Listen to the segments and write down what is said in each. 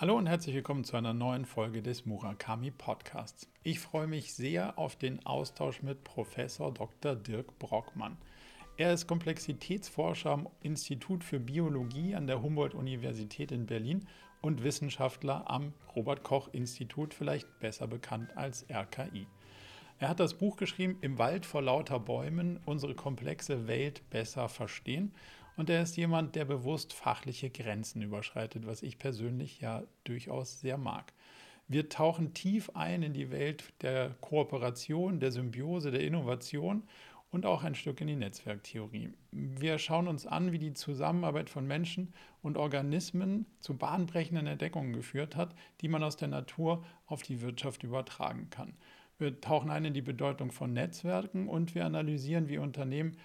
Hallo und herzlich willkommen zu einer neuen Folge des Murakami Podcasts. Ich freue mich sehr auf den Austausch mit Professor Dr. Dirk Brockmann. Er ist Komplexitätsforscher am Institut für Biologie an der Humboldt-Universität in Berlin und Wissenschaftler am Robert Koch-Institut, vielleicht besser bekannt als RKI. Er hat das Buch geschrieben, Im Wald vor lauter Bäumen, unsere komplexe Welt besser verstehen und er ist jemand, der bewusst fachliche Grenzen überschreitet, was ich persönlich ja durchaus sehr mag. Wir tauchen tief ein in die Welt der Kooperation, der Symbiose, der Innovation und auch ein Stück in die Netzwerktheorie. Wir schauen uns an, wie die Zusammenarbeit von Menschen und Organismen zu bahnbrechenden Entdeckungen geführt hat, die man aus der Natur auf die Wirtschaft übertragen kann. Wir tauchen ein in die Bedeutung von Netzwerken und wir analysieren, wie Unternehmen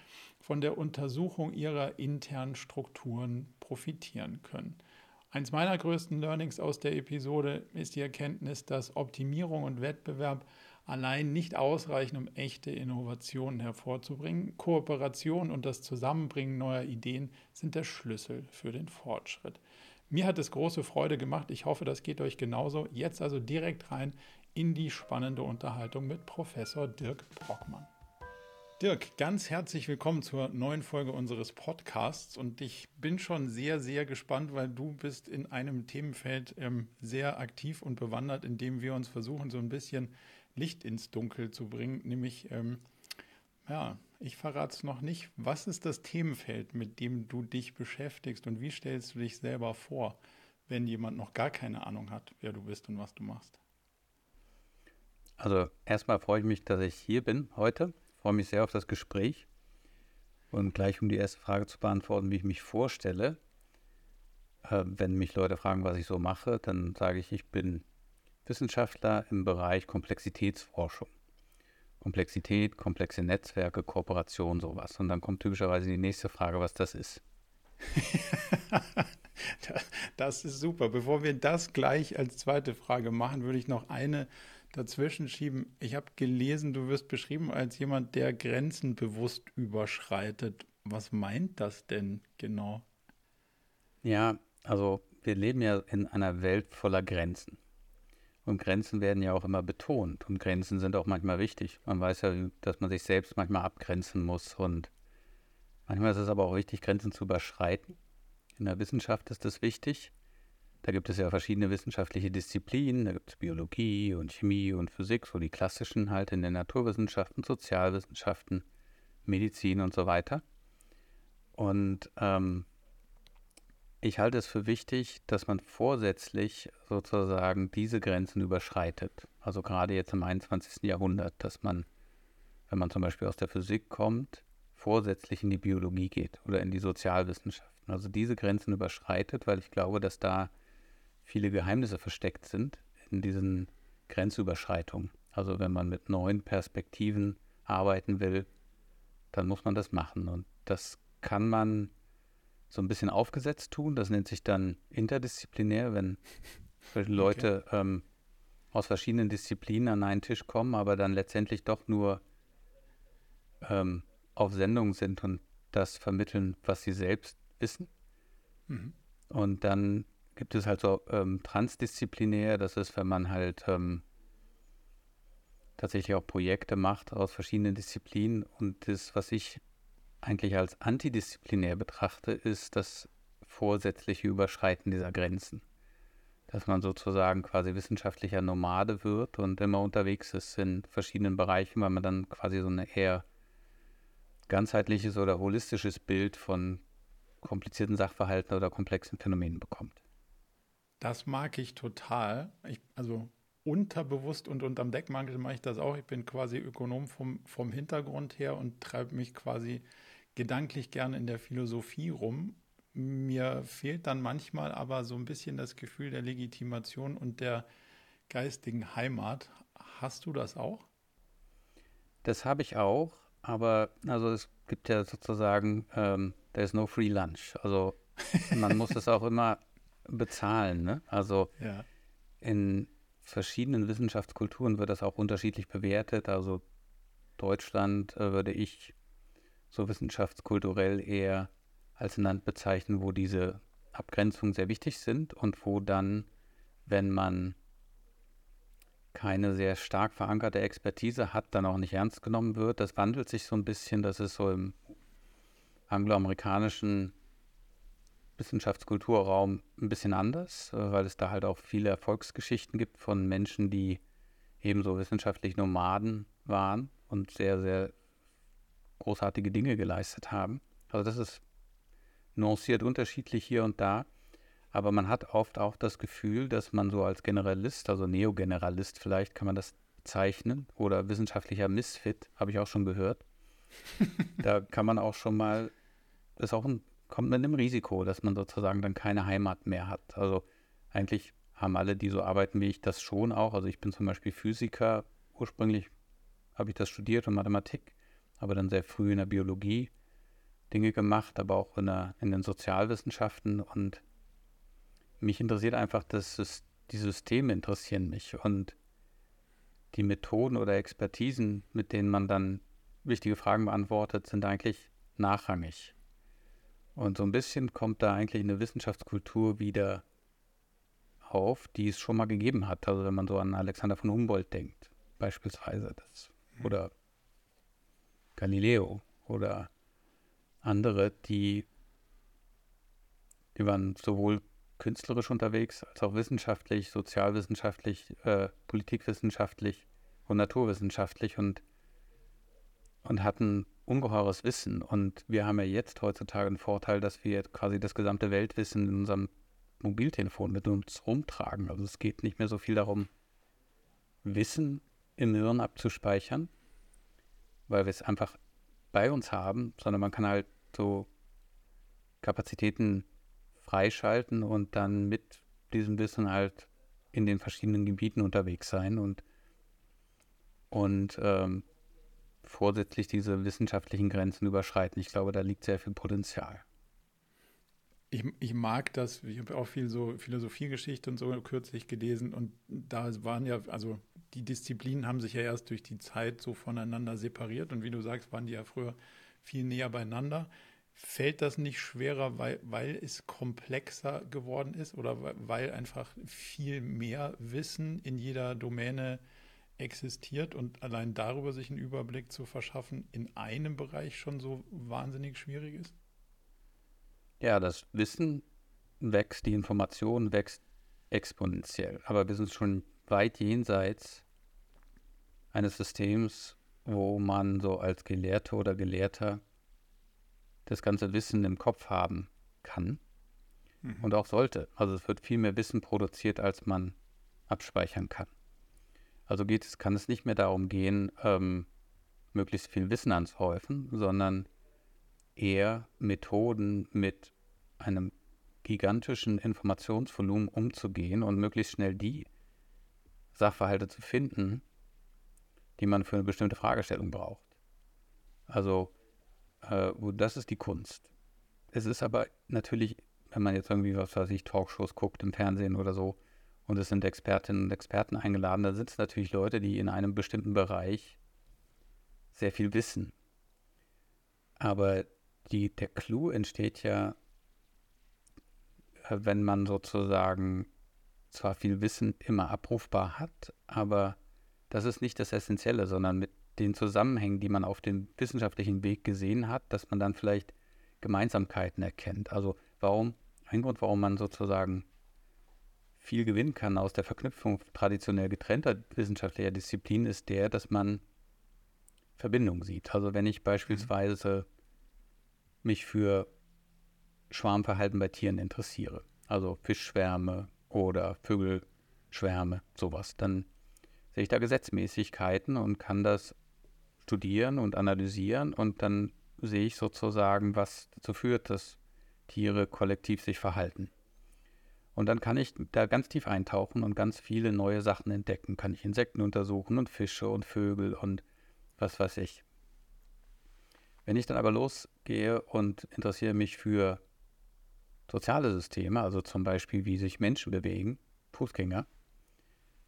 von der Untersuchung ihrer internen Strukturen profitieren können. Eins meiner größten Learnings aus der Episode ist die Erkenntnis, dass Optimierung und Wettbewerb allein nicht ausreichen, um echte Innovationen hervorzubringen. Kooperation und das Zusammenbringen neuer Ideen sind der Schlüssel für den Fortschritt. Mir hat es große Freude gemacht. Ich hoffe, das geht euch genauso. Jetzt also direkt rein in die spannende Unterhaltung mit Professor Dirk Brockmann. Dirk, ganz herzlich willkommen zur neuen Folge unseres Podcasts und ich bin schon sehr, sehr gespannt, weil du bist in einem Themenfeld ähm, sehr aktiv und bewandert, in dem wir uns versuchen, so ein bisschen Licht ins Dunkel zu bringen, nämlich, ähm, ja, ich verrate es noch nicht. Was ist das Themenfeld, mit dem du dich beschäftigst und wie stellst du dich selber vor, wenn jemand noch gar keine Ahnung hat, wer du bist und was du machst? Also erstmal freue ich mich, dass ich hier bin heute. Freue mich sehr auf das Gespräch. Und gleich um die erste Frage zu beantworten, wie ich mich vorstelle. Äh, wenn mich Leute fragen, was ich so mache, dann sage ich, ich bin Wissenschaftler im Bereich Komplexitätsforschung. Komplexität, komplexe Netzwerke, Kooperation, sowas. Und dann kommt typischerweise die nächste Frage, was das ist. das ist super. Bevor wir das gleich als zweite Frage machen, würde ich noch eine dazwischen schieben. Ich habe gelesen, du wirst beschrieben als jemand, der Grenzen bewusst überschreitet. Was meint das denn genau? Ja, also wir leben ja in einer Welt voller Grenzen. Und Grenzen werden ja auch immer betont. Und Grenzen sind auch manchmal wichtig. Man weiß ja, dass man sich selbst manchmal abgrenzen muss. Und manchmal ist es aber auch wichtig, Grenzen zu überschreiten. In der Wissenschaft ist das wichtig. Da gibt es ja verschiedene wissenschaftliche Disziplinen. Da gibt es Biologie und Chemie und Physik, so die klassischen halt in den Naturwissenschaften, Sozialwissenschaften, Medizin und so weiter. Und ähm, ich halte es für wichtig, dass man vorsätzlich sozusagen diese Grenzen überschreitet. Also gerade jetzt im 21. Jahrhundert, dass man, wenn man zum Beispiel aus der Physik kommt, vorsätzlich in die Biologie geht oder in die Sozialwissenschaften. Also diese Grenzen überschreitet, weil ich glaube, dass da viele Geheimnisse versteckt sind in diesen Grenzüberschreitungen. Also wenn man mit neuen Perspektiven arbeiten will, dann muss man das machen. Und das kann man so ein bisschen aufgesetzt tun. Das nennt sich dann interdisziplinär, wenn Leute okay. ähm, aus verschiedenen Disziplinen an einen Tisch kommen, aber dann letztendlich doch nur ähm, auf Sendung sind und das vermitteln, was sie selbst wissen. Mhm. Und dann gibt es halt so ähm, transdisziplinär, das ist, wenn man halt ähm, tatsächlich auch Projekte macht aus verschiedenen Disziplinen. Und das, was ich eigentlich als antidisziplinär betrachte, ist das vorsätzliche Überschreiten dieser Grenzen. Dass man sozusagen quasi wissenschaftlicher Nomade wird und immer unterwegs ist in verschiedenen Bereichen, weil man dann quasi so ein eher ganzheitliches oder holistisches Bild von komplizierten Sachverhalten oder komplexen Phänomenen bekommt. Das mag ich total. Ich, also unterbewusst und unterm Deckmantel mache ich das auch. Ich bin quasi Ökonom vom, vom Hintergrund her und treibe mich quasi gedanklich gerne in der Philosophie rum. Mir fehlt dann manchmal aber so ein bisschen das Gefühl der Legitimation und der geistigen Heimat. Hast du das auch? Das habe ich auch, aber also es gibt ja sozusagen, ähm, there is no free lunch. Also man muss es auch immer bezahlen. Ne? Also ja. in verschiedenen Wissenschaftskulturen wird das auch unterschiedlich bewertet. Also Deutschland äh, würde ich so wissenschaftskulturell eher als ein Land bezeichnen, wo diese Abgrenzungen sehr wichtig sind und wo dann wenn man keine sehr stark verankerte Expertise hat, dann auch nicht ernst genommen wird. Das wandelt sich so ein bisschen, das ist so im angloamerikanischen Wissenschaftskulturraum ein bisschen anders, äh, weil es da halt auch viele Erfolgsgeschichten gibt von Menschen, die ebenso wissenschaftlich Nomaden waren und sehr, sehr großartige Dinge geleistet haben. Also das ist nuanciert unterschiedlich hier und da. Aber man hat oft auch das Gefühl, dass man so als Generalist, also Neogeneralist vielleicht kann man das bezeichnen, oder wissenschaftlicher Misfit, habe ich auch schon gehört. da kann man auch schon mal, das ist auch ein, kommt mit einem Risiko, dass man sozusagen dann keine Heimat mehr hat. Also eigentlich haben alle, die so arbeiten wie ich, das schon auch. Also ich bin zum Beispiel Physiker. Ursprünglich habe ich das studiert und Mathematik, aber dann sehr früh in der Biologie Dinge gemacht, aber auch in, der, in den Sozialwissenschaften und mich interessiert einfach, dass die Systeme interessieren mich und die Methoden oder Expertisen, mit denen man dann wichtige Fragen beantwortet, sind eigentlich nachrangig. Und so ein bisschen kommt da eigentlich eine Wissenschaftskultur wieder auf, die es schon mal gegeben hat. Also wenn man so an Alexander von Humboldt denkt, beispielsweise, das, mhm. oder Galileo oder andere, die, die waren sowohl künstlerisch unterwegs, als auch wissenschaftlich, sozialwissenschaftlich, äh, politikwissenschaftlich und naturwissenschaftlich und, und hatten ungeheures Wissen. Und wir haben ja jetzt heutzutage einen Vorteil, dass wir quasi das gesamte Weltwissen in unserem Mobiltelefon mit uns rumtragen. Also es geht nicht mehr so viel darum, Wissen im Hirn abzuspeichern, weil wir es einfach bei uns haben, sondern man kann halt so Kapazitäten freischalten und dann mit diesem Wissen halt in den verschiedenen Gebieten unterwegs sein und, und ähm, vorsätzlich diese wissenschaftlichen Grenzen überschreiten. Ich glaube, da liegt sehr viel Potenzial. Ich, ich mag das, ich habe auch viel so Philosophiegeschichte und so kürzlich gelesen und da waren ja, also die Disziplinen haben sich ja erst durch die Zeit so voneinander separiert und wie du sagst, waren die ja früher viel näher beieinander. Fällt das nicht schwerer, weil, weil es komplexer geworden ist oder weil einfach viel mehr Wissen in jeder Domäne existiert und allein darüber sich einen Überblick zu verschaffen, in einem Bereich schon so wahnsinnig schwierig ist? Ja, das Wissen wächst, die Information wächst exponentiell. Aber wir sind schon weit jenseits eines Systems, wo man so als Gelehrter oder Gelehrter das ganze Wissen im Kopf haben kann mhm. und auch sollte. Also es wird viel mehr Wissen produziert, als man abspeichern kann. Also geht es, kann es nicht mehr darum gehen, ähm, möglichst viel Wissen anzuhäufen, sondern eher Methoden mit einem gigantischen Informationsvolumen umzugehen und möglichst schnell die Sachverhalte zu finden, die man für eine bestimmte Fragestellung braucht. Also äh, das ist die Kunst. Es ist aber natürlich, wenn man jetzt irgendwie, was weiß ich, Talkshows guckt im Fernsehen oder so, und es sind Expertinnen und Experten eingeladen, da sind es natürlich Leute, die in einem bestimmten Bereich sehr viel wissen. Aber die, der Clou entsteht ja, äh, wenn man sozusagen zwar viel Wissen immer abrufbar hat, aber das ist nicht das Essentielle, sondern mit den Zusammenhängen, die man auf dem wissenschaftlichen Weg gesehen hat, dass man dann vielleicht Gemeinsamkeiten erkennt. Also warum, ein Grund, warum man sozusagen viel gewinnen kann aus der Verknüpfung traditionell getrennter wissenschaftlicher Disziplinen, ist der, dass man Verbindungen sieht. Also wenn ich beispielsweise mich für Schwarmverhalten bei Tieren interessiere, also Fischschwärme oder Vögelschwärme, sowas, dann sehe ich da Gesetzmäßigkeiten und kann das studieren und analysieren und dann sehe ich sozusagen, was dazu führt, dass Tiere kollektiv sich verhalten. Und dann kann ich da ganz tief eintauchen und ganz viele neue Sachen entdecken. Kann ich Insekten untersuchen und Fische und Vögel und was weiß ich. Wenn ich dann aber losgehe und interessiere mich für soziale Systeme, also zum Beispiel wie sich Menschen bewegen, Fußgänger,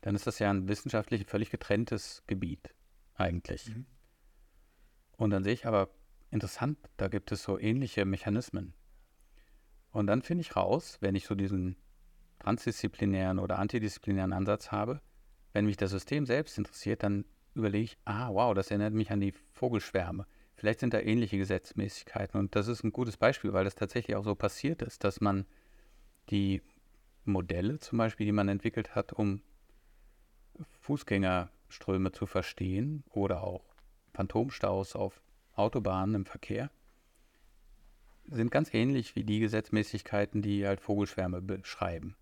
dann ist das ja ein wissenschaftlich völlig getrenntes Gebiet eigentlich. Mhm. Und dann sehe ich aber, interessant, da gibt es so ähnliche Mechanismen. Und dann finde ich raus, wenn ich so diesen transdisziplinären oder antidisziplinären Ansatz habe, wenn mich das System selbst interessiert, dann überlege ich, ah, wow, das erinnert mich an die Vogelschwärme. Vielleicht sind da ähnliche Gesetzmäßigkeiten. Und das ist ein gutes Beispiel, weil das tatsächlich auch so passiert ist, dass man die Modelle zum Beispiel, die man entwickelt hat, um Fußgängerströme zu verstehen oder auch Phantomstaus auf Autobahnen im Verkehr, sind ganz ähnlich wie die Gesetzmäßigkeiten, die halt Vogelschwärme beschreiben.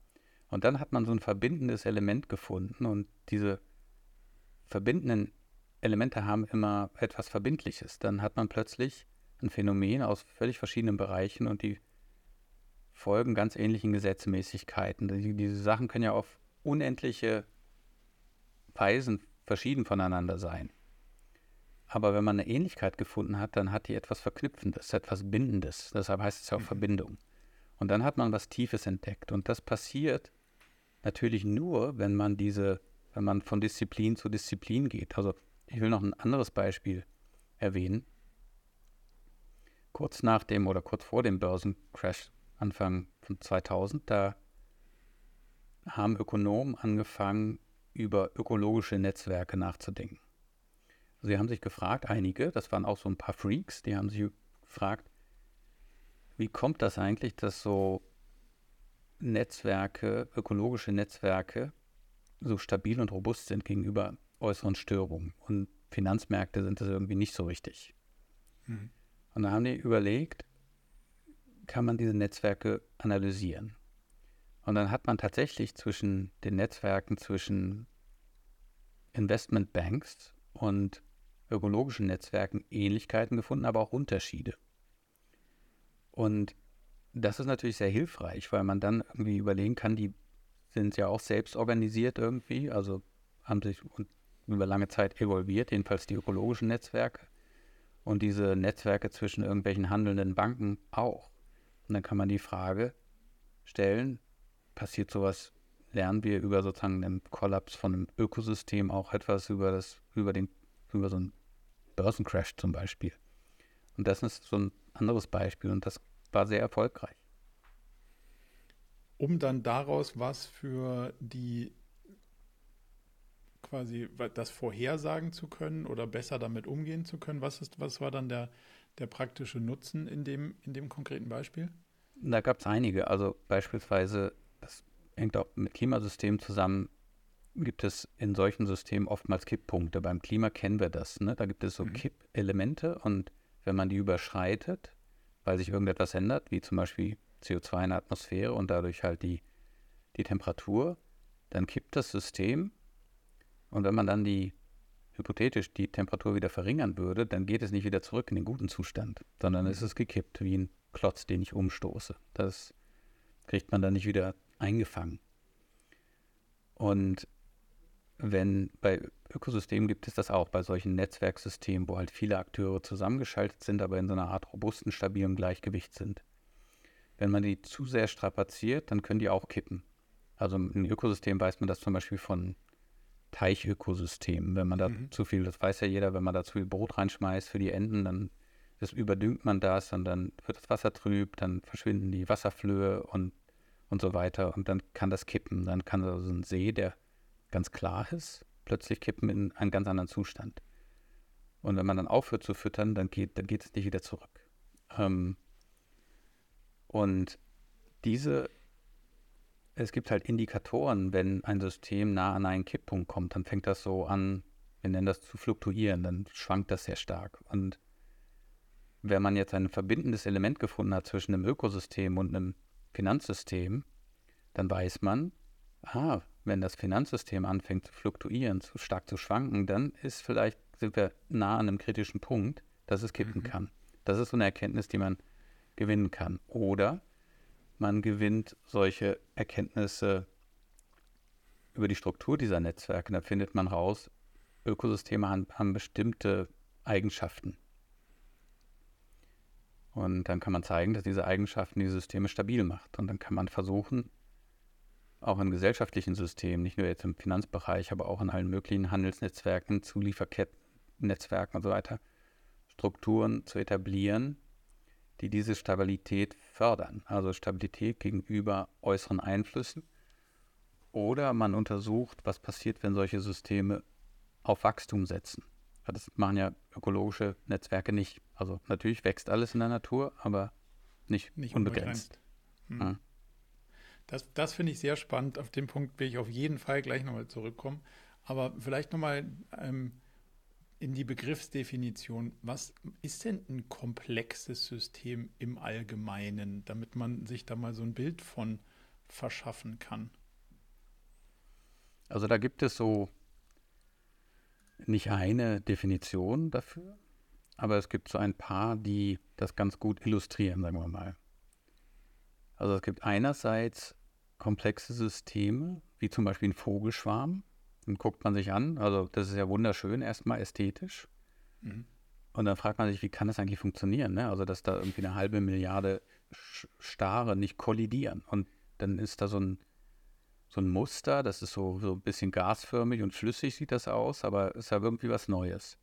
Und dann hat man so ein verbindendes Element gefunden und diese verbindenden Elemente haben immer etwas Verbindliches. Dann hat man plötzlich ein Phänomen aus völlig verschiedenen Bereichen und die folgen ganz ähnlichen Gesetzmäßigkeiten. Die, diese Sachen können ja auf unendliche Weisen verschieden voneinander sein. Aber wenn man eine Ähnlichkeit gefunden hat, dann hat die etwas Verknüpfendes, etwas Bindendes. Deshalb heißt es ja auch mhm. Verbindung. Und dann hat man was Tiefes entdeckt. Und das passiert natürlich nur, wenn man diese, wenn man von Disziplin zu Disziplin geht. Also ich will noch ein anderes Beispiel erwähnen. Kurz nach dem oder kurz vor dem Börsencrash Anfang von 2000, da haben Ökonomen angefangen, über ökologische Netzwerke nachzudenken. Sie haben sich gefragt, einige, das waren auch so ein paar Freaks, die haben sich gefragt, wie kommt das eigentlich, dass so Netzwerke, ökologische Netzwerke so stabil und robust sind gegenüber äußeren Störungen. Und Finanzmärkte sind das irgendwie nicht so richtig. Mhm. Und da haben die überlegt, kann man diese Netzwerke analysieren? Und dann hat man tatsächlich zwischen den Netzwerken zwischen Investmentbanks und ökologischen Netzwerken Ähnlichkeiten gefunden, aber auch Unterschiede. Und das ist natürlich sehr hilfreich, weil man dann irgendwie überlegen kann, die sind ja auch selbst organisiert irgendwie, also haben sich über lange Zeit evolviert, jedenfalls die ökologischen Netzwerke und diese Netzwerke zwischen irgendwelchen handelnden Banken auch. Und dann kann man die Frage stellen, passiert sowas, lernen wir über sozusagen den Kollaps von einem Ökosystem auch etwas über das, über den, über so einen Börsencrash zum Beispiel. Und das ist so ein anderes Beispiel und das war sehr erfolgreich. Um dann daraus was für die quasi das vorhersagen zu können oder besser damit umgehen zu können, was ist, was war dann der, der praktische Nutzen in dem, in dem konkreten Beispiel? Da gab es einige. Also beispielsweise, das hängt auch mit Klimasystemen zusammen, gibt es in solchen Systemen oftmals Kipppunkte. Beim Klima kennen wir das. Ne? Da gibt es so mhm. Kippelemente und wenn man die überschreitet, weil sich irgendetwas ändert, wie zum Beispiel CO2 in der Atmosphäre und dadurch halt die, die Temperatur, dann kippt das System. Und wenn man dann die hypothetisch die Temperatur wieder verringern würde, dann geht es nicht wieder zurück in den guten Zustand, sondern es ist gekippt, wie ein Klotz, den ich umstoße. Das kriegt man dann nicht wieder eingefangen. Und wenn bei Ökosystemen gibt es das auch, bei solchen Netzwerksystemen, wo halt viele Akteure zusammengeschaltet sind, aber in so einer Art robusten, stabilen Gleichgewicht sind. Wenn man die zu sehr strapaziert, dann können die auch kippen. Also im Ökosystem weiß man das zum Beispiel von Teichökosystemen. Wenn man da mhm. zu viel, das weiß ja jeder, wenn man da zu viel Brot reinschmeißt für die Enten, dann das überdüngt man das und dann wird das Wasser trüb, dann verschwinden die Wasserflöhe und, und so weiter und dann kann das kippen. Dann kann so ein See, der ganz klar ist, plötzlich kippen in einen ganz anderen Zustand. Und wenn man dann aufhört zu füttern, dann geht, dann geht es nicht wieder zurück. Ähm, und diese, es gibt halt Indikatoren, wenn ein System nah an einen Kipppunkt kommt, dann fängt das so an, wir nennen das zu fluktuieren, dann schwankt das sehr stark. Und wenn man jetzt ein verbindendes Element gefunden hat zwischen einem Ökosystem und einem Finanzsystem, dann weiß man, ah, wenn das Finanzsystem anfängt zu fluktuieren, zu stark zu schwanken, dann ist vielleicht, sind wir nah an einem kritischen Punkt, dass es kippen mhm. kann. Das ist so eine Erkenntnis, die man gewinnen kann. Oder man gewinnt solche Erkenntnisse über die Struktur dieser Netzwerke. Da findet man raus, Ökosysteme haben, haben bestimmte Eigenschaften. Und dann kann man zeigen, dass diese Eigenschaften die Systeme stabil macht. Und dann kann man versuchen, auch in gesellschaftlichen Systemen, nicht nur jetzt im Finanzbereich, aber auch in allen möglichen Handelsnetzwerken, Zulieferkettennetzwerken und so weiter, Strukturen zu etablieren, die diese Stabilität fördern. Also Stabilität gegenüber äußeren Einflüssen, Oder man untersucht, was passiert, wenn solche Systeme auf Wachstum setzen. Das machen ja ökologische Netzwerke nicht. Also natürlich wächst alles in der Natur, aber nicht, nicht unbegrenzt. Hm. Das, das finde ich sehr spannend. Auf den Punkt will ich auf jeden Fall gleich nochmal zurückkommen. Aber vielleicht nochmal ähm, in die Begriffsdefinition. Was ist denn ein komplexes System im Allgemeinen, damit man sich da mal so ein Bild von verschaffen kann? Also da gibt es so nicht eine Definition dafür, aber es gibt so ein paar, die das ganz gut illustrieren, sagen wir mal. Also es gibt einerseits komplexe Systeme, wie zum Beispiel ein Vogelschwarm. Den guckt man sich an. Also das ist ja wunderschön, erstmal ästhetisch. Mhm. Und dann fragt man sich, wie kann das eigentlich funktionieren? Ne? Also dass da irgendwie eine halbe Milliarde Stare nicht kollidieren. Und dann ist da so ein, so ein Muster, das ist so, so ein bisschen gasförmig und flüssig sieht das aus, aber ist ja irgendwie was Neues.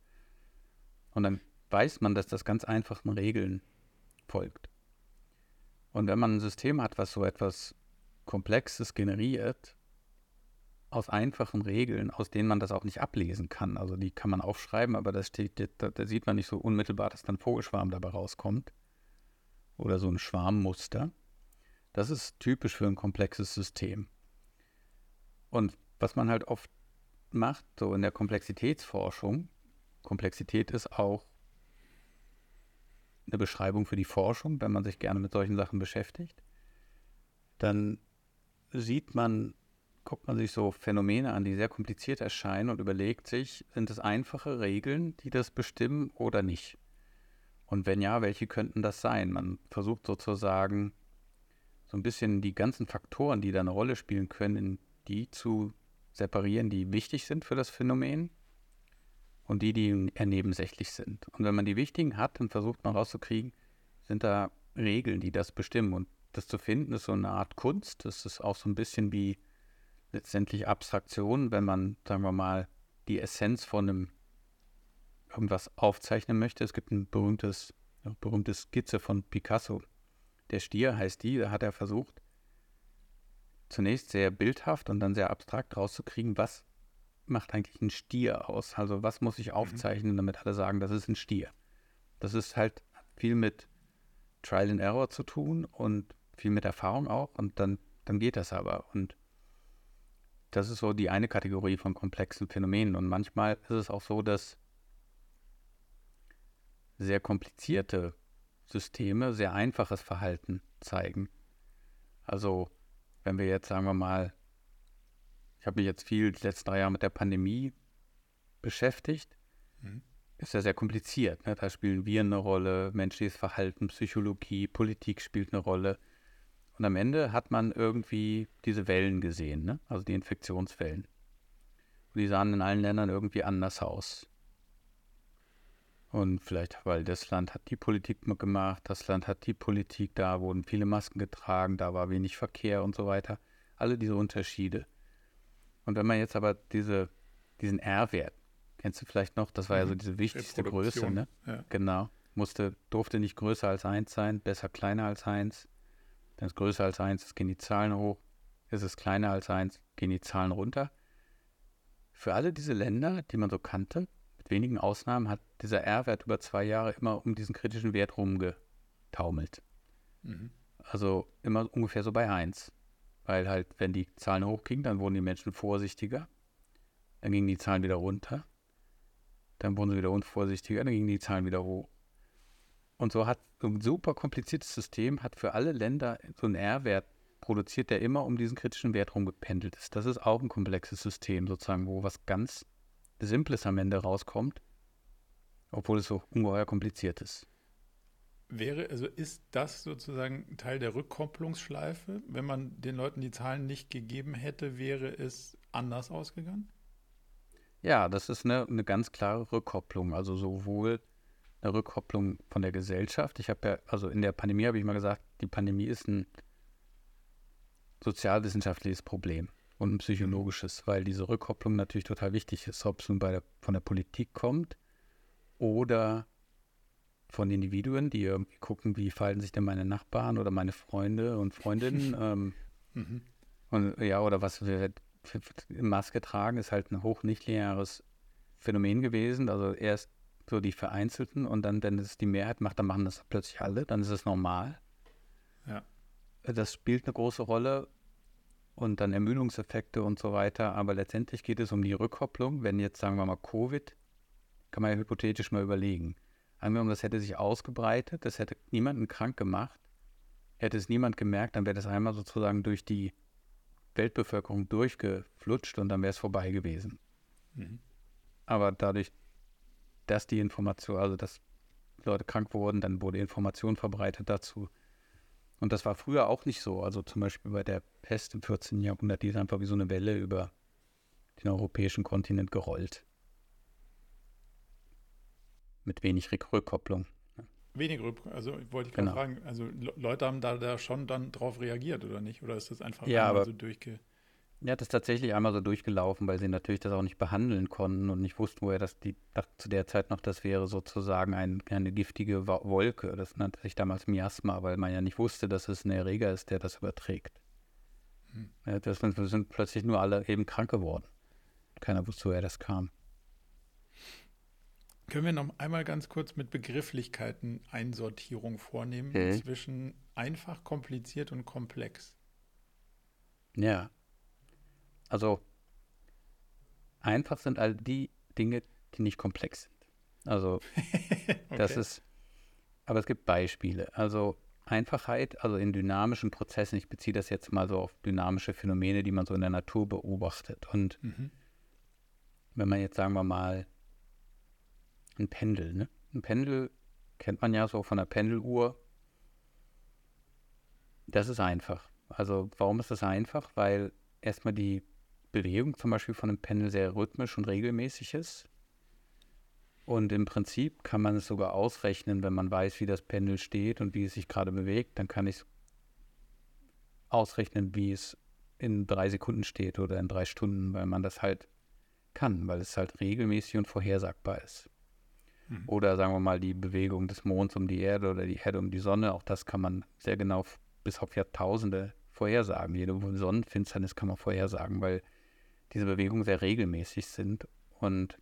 Und dann weiß man, dass das ganz einfachen Regeln folgt. Und wenn man ein System hat, was so etwas Komplexes generiert, aus einfachen Regeln, aus denen man das auch nicht ablesen kann, also die kann man aufschreiben, aber das steht, da, da sieht man nicht so unmittelbar, dass dann Vogelschwarm dabei rauskommt. Oder so ein Schwarmmuster. Das ist typisch für ein komplexes System. Und was man halt oft macht, so in der Komplexitätsforschung, Komplexität ist auch eine Beschreibung für die Forschung, wenn man sich gerne mit solchen Sachen beschäftigt, dann sieht man, guckt man sich so Phänomene an, die sehr kompliziert erscheinen und überlegt sich, sind es einfache Regeln, die das bestimmen oder nicht? Und wenn ja, welche könnten das sein? Man versucht sozusagen so ein bisschen die ganzen Faktoren, die da eine Rolle spielen können, die zu separieren, die wichtig sind für das Phänomen und die, die eher nebensächlich sind. Und wenn man die wichtigen hat, dann versucht man rauszukriegen, sind da Regeln, die das bestimmen. Und das zu finden, ist so eine Art Kunst. Das ist auch so ein bisschen wie letztendlich Abstraktion, wenn man, sagen wir mal, die Essenz von einem irgendwas aufzeichnen möchte. Es gibt ein berühmtes, eine berühmte Skizze von Picasso. Der Stier heißt die, da hat er versucht, zunächst sehr bildhaft und dann sehr abstrakt rauszukriegen, was macht eigentlich ein Stier aus? Also was muss ich mhm. aufzeichnen, damit alle sagen, das ist ein Stier? Das ist halt viel mit Trial and Error zu tun und viel mit Erfahrung auch und dann, dann geht das aber. Und das ist so die eine Kategorie von komplexen Phänomenen. Und manchmal ist es auch so, dass sehr komplizierte Systeme sehr einfaches Verhalten zeigen. Also wenn wir jetzt, sagen wir mal, ich habe mich jetzt viel die letzten drei Jahre mit der Pandemie beschäftigt. Mhm. Ist ja sehr kompliziert. Ne? Da spielen Viren eine Rolle, menschliches Verhalten, Psychologie, Politik spielt eine Rolle. Und am Ende hat man irgendwie diese Wellen gesehen, ne? also die Infektionswellen. Und die sahen in allen Ländern irgendwie anders aus. Und vielleicht, weil das Land hat die Politik gemacht, das Land hat die Politik, da wurden viele Masken getragen, da war wenig Verkehr und so weiter. Alle diese Unterschiede. Und wenn man jetzt aber diese, diesen R-Wert, kennst du vielleicht noch, das war ja so mhm. diese wichtigste Größe, ne? Ja. Genau. Musste, durfte nicht größer als 1 sein, besser kleiner als 1. Wenn es größer als 1 gehen die Zahlen hoch. Ist es kleiner als 1, gehen die Zahlen runter. Für alle diese Länder, die man so kannte, mit wenigen Ausnahmen, hat dieser R-Wert über zwei Jahre immer um diesen kritischen Wert rumgetaumelt. Mhm. Also immer ungefähr so bei 1. Weil halt, wenn die Zahlen hochgingen, dann wurden die Menschen vorsichtiger. Dann gingen die Zahlen wieder runter. Dann wurden sie wieder unvorsichtiger, dann gingen die Zahlen wieder hoch. Und so hat ein super kompliziertes System hat für alle Länder so einen R-Wert produziert, der immer um diesen kritischen Wert rumgependelt ist. Das ist auch ein komplexes System, sozusagen, wo was ganz Simples am Ende rauskommt, obwohl es so ungeheuer kompliziert ist. Wäre, also ist das sozusagen Teil der Rückkopplungsschleife? Wenn man den Leuten die Zahlen nicht gegeben hätte, wäre es anders ausgegangen? Ja, das ist eine, eine ganz klare Rückkopplung. Also sowohl eine Rückkopplung von der Gesellschaft. Ich habe ja, also in der Pandemie habe ich mal gesagt, die Pandemie ist ein sozialwissenschaftliches Problem und ein psychologisches, weil diese Rückkopplung natürlich total wichtig ist, ob es nun bei der, von der Politik kommt oder von Individuen, die irgendwie gucken, wie verhalten sich denn meine Nachbarn oder meine Freunde und Freundinnen. ähm, mhm. Und ja, oder was wir Maske tragen, ist halt ein hoch nichtlineares Phänomen gewesen. Also erst so die Vereinzelten und dann, wenn es die Mehrheit macht, dann machen das plötzlich alle, dann ist es normal. Ja. Das spielt eine große Rolle und dann Ermüdungseffekte und so weiter. Aber letztendlich geht es um die Rückkopplung. Wenn jetzt, sagen wir mal, Covid, kann man ja hypothetisch mal überlegen. Angenommen, das hätte sich ausgebreitet, das hätte niemanden krank gemacht, hätte es niemand gemerkt, dann wäre das einmal sozusagen durch die Weltbevölkerung durchgeflutscht und dann wäre es vorbei gewesen. Mhm. Aber dadurch, dass die Information, also dass Leute krank wurden, dann wurde Information verbreitet dazu. Und das war früher auch nicht so. Also zum Beispiel bei der Pest im 14. Jahrhundert, die ist einfach wie so eine Welle über den europäischen Kontinent gerollt. Mit wenig Rückkopplung. Wenig Rückkopplung, also wollte ich genau. fragen, also Leute haben da, da schon dann drauf reagiert oder nicht? Oder ist das einfach ja, aber, so durchge... Ja, das ist tatsächlich einmal so durchgelaufen, weil sie natürlich das auch nicht behandeln konnten und nicht wussten, woher das die dachte zu der Zeit noch, das wäre sozusagen ein, eine giftige Wolke. Das nannte sich damals Miasma, weil man ja nicht wusste, dass es ein Erreger ist, der das überträgt. Hm. Ja, das sind plötzlich nur alle eben krank geworden. Keiner wusste, woher das kam. Können wir noch einmal ganz kurz mit Begrifflichkeiten Einsortierung vornehmen okay. zwischen einfach, kompliziert und komplex? Ja. Also einfach sind all die Dinge, die nicht komplex sind. Also okay. das ist, aber es gibt Beispiele. Also Einfachheit, also in dynamischen Prozessen, ich beziehe das jetzt mal so auf dynamische Phänomene, die man so in der Natur beobachtet. Und mhm. wenn man jetzt, sagen wir mal, ein Pendel, ne? Ein Pendel kennt man ja so von der Pendeluhr. Das ist einfach. Also warum ist das einfach? Weil erstmal die Bewegung zum Beispiel von einem Pendel sehr rhythmisch und regelmäßig ist. Und im Prinzip kann man es sogar ausrechnen, wenn man weiß, wie das Pendel steht und wie es sich gerade bewegt, dann kann ich es ausrechnen, wie es in drei Sekunden steht oder in drei Stunden, weil man das halt kann, weil es halt regelmäßig und vorhersagbar ist. Mhm. Oder sagen wir mal die Bewegung des Monds um die Erde oder die Erde um die Sonne, auch das kann man sehr genau bis auf Jahrtausende vorhersagen. Jede Sonnenfinsternis kann man vorhersagen, weil diese Bewegungen sehr regelmäßig sind und,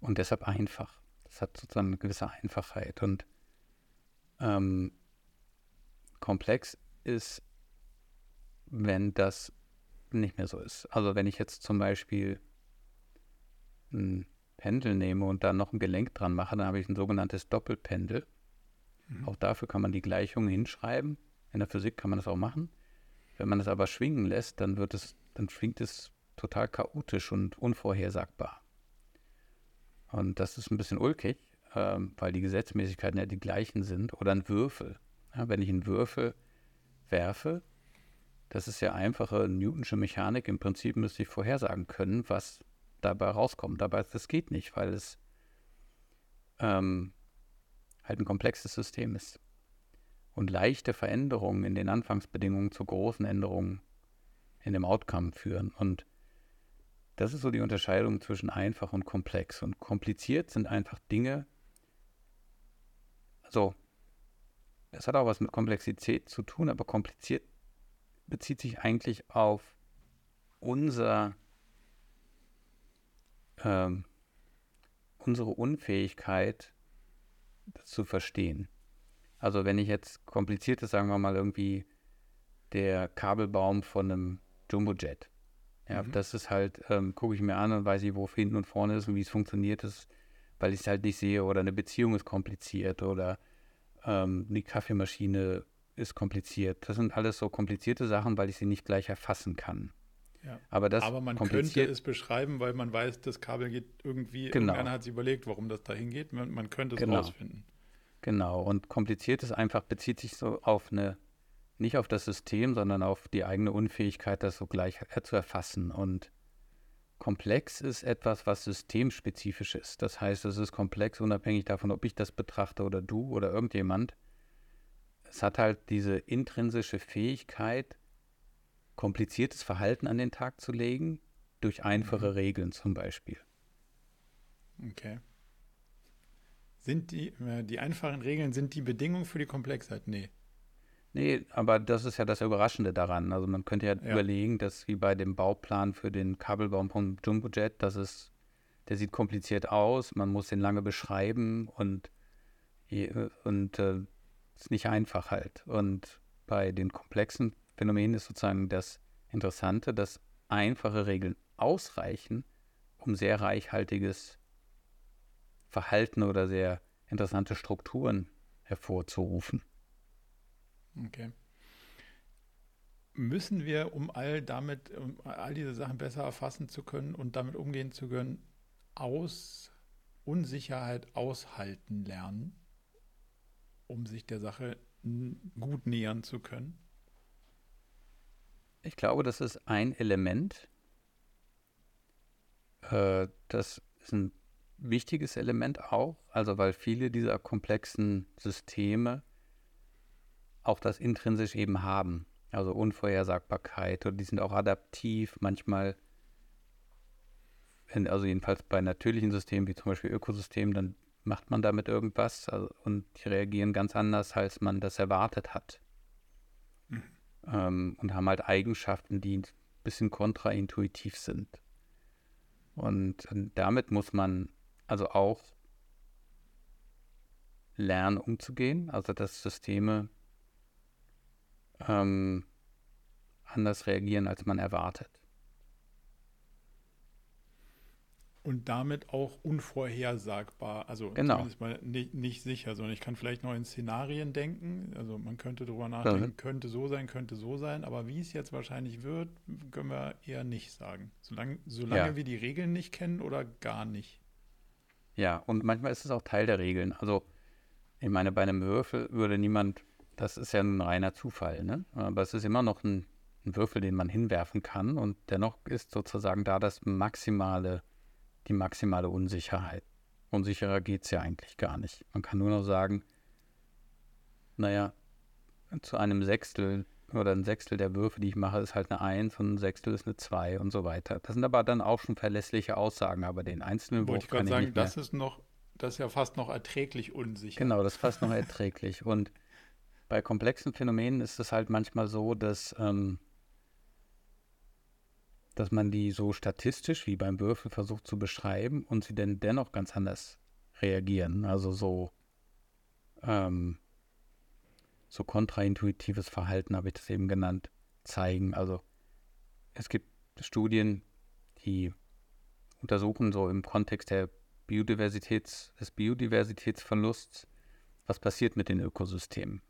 und deshalb einfach. Das hat sozusagen eine gewisse Einfachheit. Und ähm, komplex ist, wenn das nicht mehr so ist. Also wenn ich jetzt zum Beispiel ein Pendel nehme und da noch ein Gelenk dran mache, dann habe ich ein sogenanntes Doppelpendel. Mhm. Auch dafür kann man die Gleichungen hinschreiben. In der Physik kann man das auch machen. Wenn man es aber schwingen lässt, dann wird es, dann schwingt es total chaotisch und unvorhersagbar. Und das ist ein bisschen ulkig, ähm, weil die Gesetzmäßigkeiten ja die gleichen sind. Oder ein Würfel. Ja, wenn ich einen Würfel werfe, das ist ja einfache Newtonsche Mechanik. Im Prinzip müsste ich vorhersagen können, was dabei rauskommt. Aber das geht nicht, weil es ähm, halt ein komplexes System ist und leichte Veränderungen in den Anfangsbedingungen zu großen Änderungen in dem Outcome führen. Und das ist so die Unterscheidung zwischen einfach und komplex. Und kompliziert sind einfach Dinge, also es hat auch was mit Komplexität zu tun, aber kompliziert bezieht sich eigentlich auf unser, ähm, unsere Unfähigkeit, das zu verstehen. Also wenn ich jetzt kompliziert ist, sagen wir mal irgendwie der Kabelbaum von einem Jumbojet. Ja, mhm. das ist halt, ähm, gucke ich mir an und weiß ich, wo hinten und vorne ist und wie es funktioniert ist, weil ich es halt nicht sehe. Oder eine Beziehung ist kompliziert oder ähm, die Kaffeemaschine ist kompliziert. Das sind alles so komplizierte Sachen, weil ich sie nicht gleich erfassen kann. Ja. Aber, das Aber man könnte es beschreiben, weil man weiß, das Kabel geht irgendwie, genau. irgendeiner hat sich überlegt, warum das dahin geht. Man, man könnte es genau. rausfinden. Genau, und kompliziert ist einfach, bezieht sich so auf eine, nicht auf das System, sondern auf die eigene Unfähigkeit, das so gleich zu erfassen. Und komplex ist etwas, was systemspezifisch ist. Das heißt, es ist komplex, unabhängig davon, ob ich das betrachte oder du oder irgendjemand. Es hat halt diese intrinsische Fähigkeit, kompliziertes Verhalten an den Tag zu legen, durch einfache mhm. Regeln zum Beispiel. Okay. Sind die, äh, die einfachen Regeln, sind die Bedingung für die Komplexheit? Nee. Nee, aber das ist ja das Überraschende daran. Also man könnte ja, ja. überlegen, dass wie bei dem Bauplan für den Kabelbaum vom Jumbojet, das ist, der sieht kompliziert aus, man muss den lange beschreiben und, und äh, ist nicht einfach halt. Und bei den komplexen Phänomenen ist sozusagen das Interessante, dass einfache Regeln ausreichen, um sehr reichhaltiges Verhalten oder sehr interessante Strukturen hervorzurufen. Okay. Müssen wir, um all damit, um all diese Sachen besser erfassen zu können und damit umgehen zu können, aus Unsicherheit aushalten lernen, um sich der Sache gut nähern zu können? Ich glaube, das ist ein Element. Äh, das ist ein wichtiges Element auch, also weil viele dieser komplexen Systeme auch das intrinsisch eben haben. Also Unvorhersagbarkeit und die sind auch adaptiv, manchmal, also jedenfalls bei natürlichen Systemen wie zum Beispiel Ökosystemen, dann macht man damit irgendwas also, und die reagieren ganz anders, als man das erwartet hat. Ähm, und haben halt Eigenschaften, die ein bisschen kontraintuitiv sind. Und, und damit muss man also auch lernen umzugehen, also dass Systeme ähm, anders reagieren, als man erwartet. Und damit auch unvorhersagbar, also genau. zumindest mal nicht, nicht, sicher, sondern ich kann vielleicht noch in Szenarien denken. Also man könnte darüber nachdenken, mhm. könnte so sein, könnte so sein, aber wie es jetzt wahrscheinlich wird, können wir eher nicht sagen. Solange, solange ja. wir die Regeln nicht kennen oder gar nicht. Ja, und manchmal ist es auch Teil der Regeln. Also ich meine, bei einem Würfel würde niemand das ist ja ein reiner Zufall, ne? Aber es ist immer noch ein, ein Würfel, den man hinwerfen kann und dennoch ist sozusagen da das maximale, die maximale Unsicherheit. Unsicherer geht es ja eigentlich gar nicht. Man kann nur noch sagen, naja, zu einem Sechstel oder ein Sechstel der Würfe, die ich mache, ist halt eine Eins und ein Sechstel ist eine Zwei und so weiter. Das sind aber dann auch schon verlässliche Aussagen, aber den einzelnen Wollte Wurf ich kann sagen, ich nicht das ist noch, das ist ja fast noch erträglich unsicher. Genau, das ist fast noch erträglich und bei komplexen Phänomenen ist es halt manchmal so, dass, ähm, dass man die so statistisch wie beim Würfel versucht zu beschreiben und sie dann dennoch ganz anders reagieren. Also so, ähm, so kontraintuitives Verhalten, habe ich das eben genannt, zeigen. Also es gibt Studien, die untersuchen so im Kontext der Biodiversitäts, des Biodiversitätsverlusts, was passiert mit den Ökosystemen.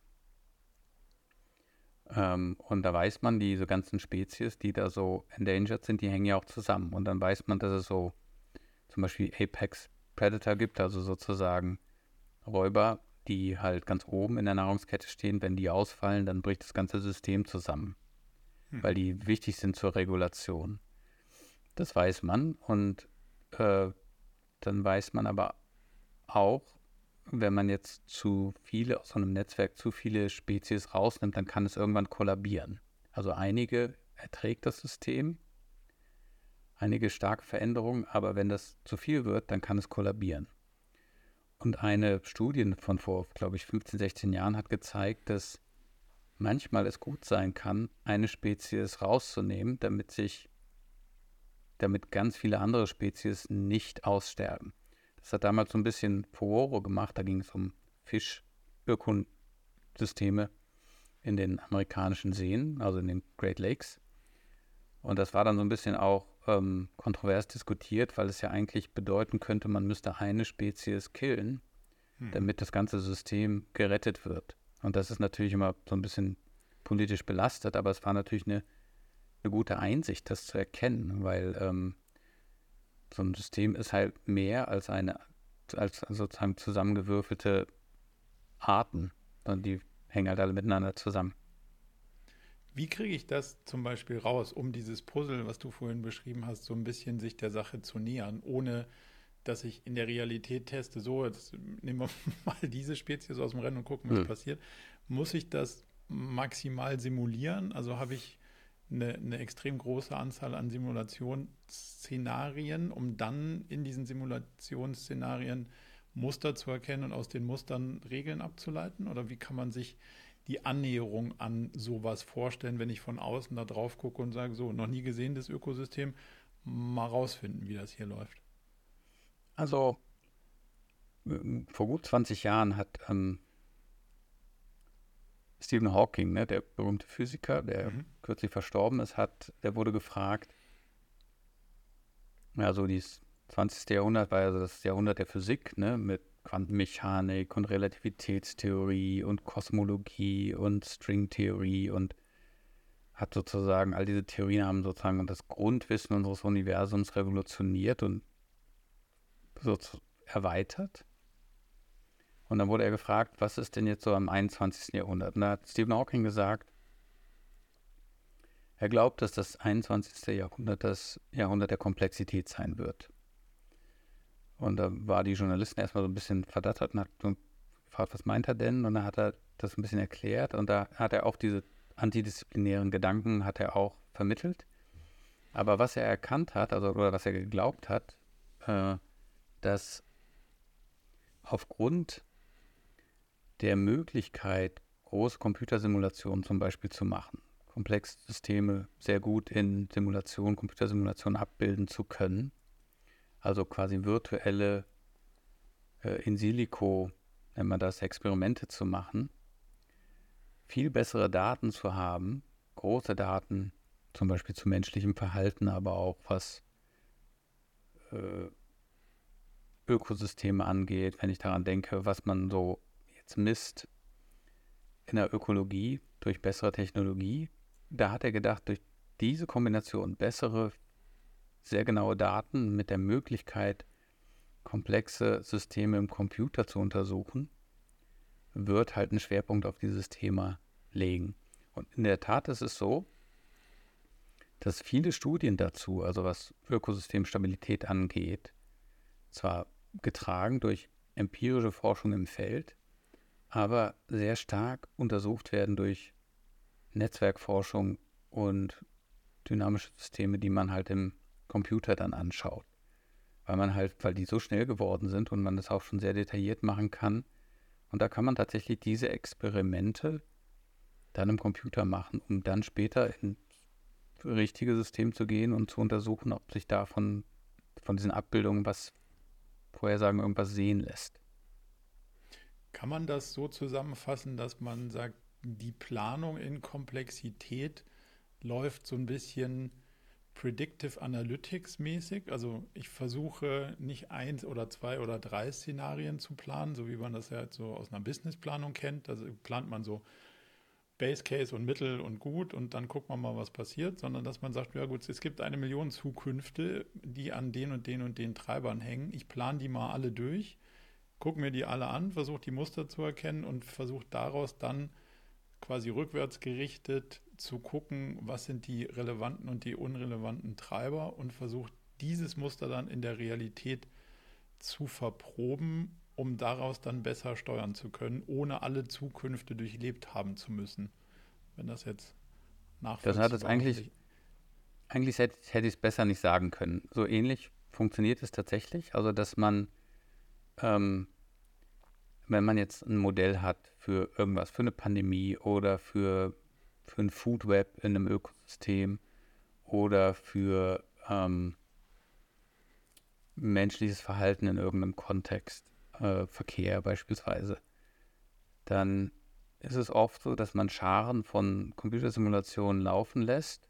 Ähm, und da weiß man, diese ganzen Spezies, die da so endangered sind, die hängen ja auch zusammen. Und dann weiß man, dass es so zum Beispiel Apex Predator gibt, also sozusagen Räuber, die halt ganz oben in der Nahrungskette stehen. Wenn die ausfallen, dann bricht das ganze System zusammen, hm. weil die wichtig sind zur Regulation. Das weiß man. Und äh, dann weiß man aber auch, wenn man jetzt zu viele aus einem Netzwerk zu viele Spezies rausnimmt, dann kann es irgendwann kollabieren. Also einige erträgt das System, einige starke Veränderungen, aber wenn das zu viel wird, dann kann es kollabieren. Und eine Studie von vor, glaube ich, 15, 16 Jahren hat gezeigt, dass manchmal es gut sein kann, eine Spezies rauszunehmen, damit sich, damit ganz viele andere Spezies nicht aussterben. Das hat damals so ein bisschen Furore gemacht. Da ging es um Fischökosysteme in den amerikanischen Seen, also in den Great Lakes. Und das war dann so ein bisschen auch ähm, kontrovers diskutiert, weil es ja eigentlich bedeuten könnte, man müsste eine Spezies killen, hm. damit das ganze System gerettet wird. Und das ist natürlich immer so ein bisschen politisch belastet, aber es war natürlich eine, eine gute Einsicht, das zu erkennen, weil ähm, so ein System ist halt mehr als eine, als sozusagen zusammengewürfelte Arten. Und die hängen halt alle miteinander zusammen. Wie kriege ich das zum Beispiel raus, um dieses Puzzle, was du vorhin beschrieben hast, so ein bisschen sich der Sache zu nähern, ohne dass ich in der Realität teste, so, jetzt nehmen wir mal diese Spezies aus dem Rennen und gucken, was hm. passiert. Muss ich das maximal simulieren? Also habe ich eine, eine extrem große Anzahl an Simulationsszenarien, um dann in diesen Simulationsszenarien Muster zu erkennen und aus den Mustern Regeln abzuleiten? Oder wie kann man sich die Annäherung an sowas vorstellen, wenn ich von außen da drauf gucke und sage, so, noch nie gesehen das Ökosystem, mal rausfinden, wie das hier läuft? Also vor gut 20 Jahren hat ähm, Stephen Hawking, ne, der berühmte Physiker, der mhm. kürzlich verstorben ist, hat, der wurde gefragt, ja, so dieses 20. Jahrhundert war also das Jahrhundert der Physik, ne, mit Quantenmechanik und Relativitätstheorie und Kosmologie und Stringtheorie und hat sozusagen, all diese Theorien haben sozusagen das Grundwissen unseres Universums revolutioniert und so erweitert. Und dann wurde er gefragt, was ist denn jetzt so am 21. Jahrhundert? Und da hat Stephen Hawking gesagt, er glaubt, dass das 21. Jahrhundert das Jahrhundert der Komplexität sein wird. Und da war die Journalistin erstmal so ein bisschen verdattert und hat gefragt, was meint er denn? Und dann hat er das ein bisschen erklärt und da hat er auch diese antidisziplinären Gedanken hat er auch vermittelt. Aber was er erkannt hat, also oder was er geglaubt hat, äh, dass aufgrund der Möglichkeit, große Computersimulationen zum Beispiel zu machen, komplexe Systeme sehr gut in Simulationen, Computersimulationen abbilden zu können, also quasi virtuelle äh, in Silico, nennt man das, Experimente zu machen, viel bessere Daten zu haben, große Daten, zum Beispiel zu menschlichem Verhalten, aber auch was äh, Ökosysteme angeht, wenn ich daran denke, was man so misst in der Ökologie durch bessere Technologie, da hat er gedacht, durch diese Kombination bessere, sehr genaue Daten mit der Möglichkeit, komplexe Systeme im Computer zu untersuchen, wird halt einen Schwerpunkt auf dieses Thema legen. Und in der Tat ist es so, dass viele Studien dazu, also was Ökosystemstabilität angeht, zwar getragen durch empirische Forschung im Feld, aber sehr stark untersucht werden durch Netzwerkforschung und dynamische Systeme, die man halt im Computer dann anschaut. Weil man halt, weil die so schnell geworden sind und man das auch schon sehr detailliert machen kann. Und da kann man tatsächlich diese Experimente dann im Computer machen, um dann später ins richtige System zu gehen und zu untersuchen, ob sich davon von diesen Abbildungen was Vorhersagen irgendwas sehen lässt. Kann man das so zusammenfassen, dass man sagt, die Planung in Komplexität läuft so ein bisschen Predictive Analytics mäßig? Also ich versuche nicht eins oder zwei oder drei Szenarien zu planen, so wie man das ja so aus einer Businessplanung kennt. Also plant man so Base Case und Mittel und gut und dann guckt man mal, was passiert, sondern dass man sagt, ja gut, es gibt eine Million Zukünfte, die an den und den und den Treibern hängen. Ich plane die mal alle durch, gucke mir die alle an, versuche die Muster zu erkennen und versuche daraus dann quasi rückwärts gerichtet zu gucken, was sind die relevanten und die unrelevanten Treiber und versuche dieses Muster dann in der Realität zu verproben um daraus dann besser steuern zu können, ohne alle Zukünfte durchlebt haben zu müssen. Wenn das jetzt nachvollziehbar Das hat es eigentlich, eigentlich hätte, hätte ich es besser nicht sagen können. So ähnlich funktioniert es tatsächlich. Also, dass man, ähm, wenn man jetzt ein Modell hat für irgendwas, für eine Pandemie oder für, für ein Food Web in einem Ökosystem oder für ähm, menschliches Verhalten in irgendeinem Kontext, äh, Verkehr beispielsweise, dann ist es oft so, dass man Scharen von Computersimulationen laufen lässt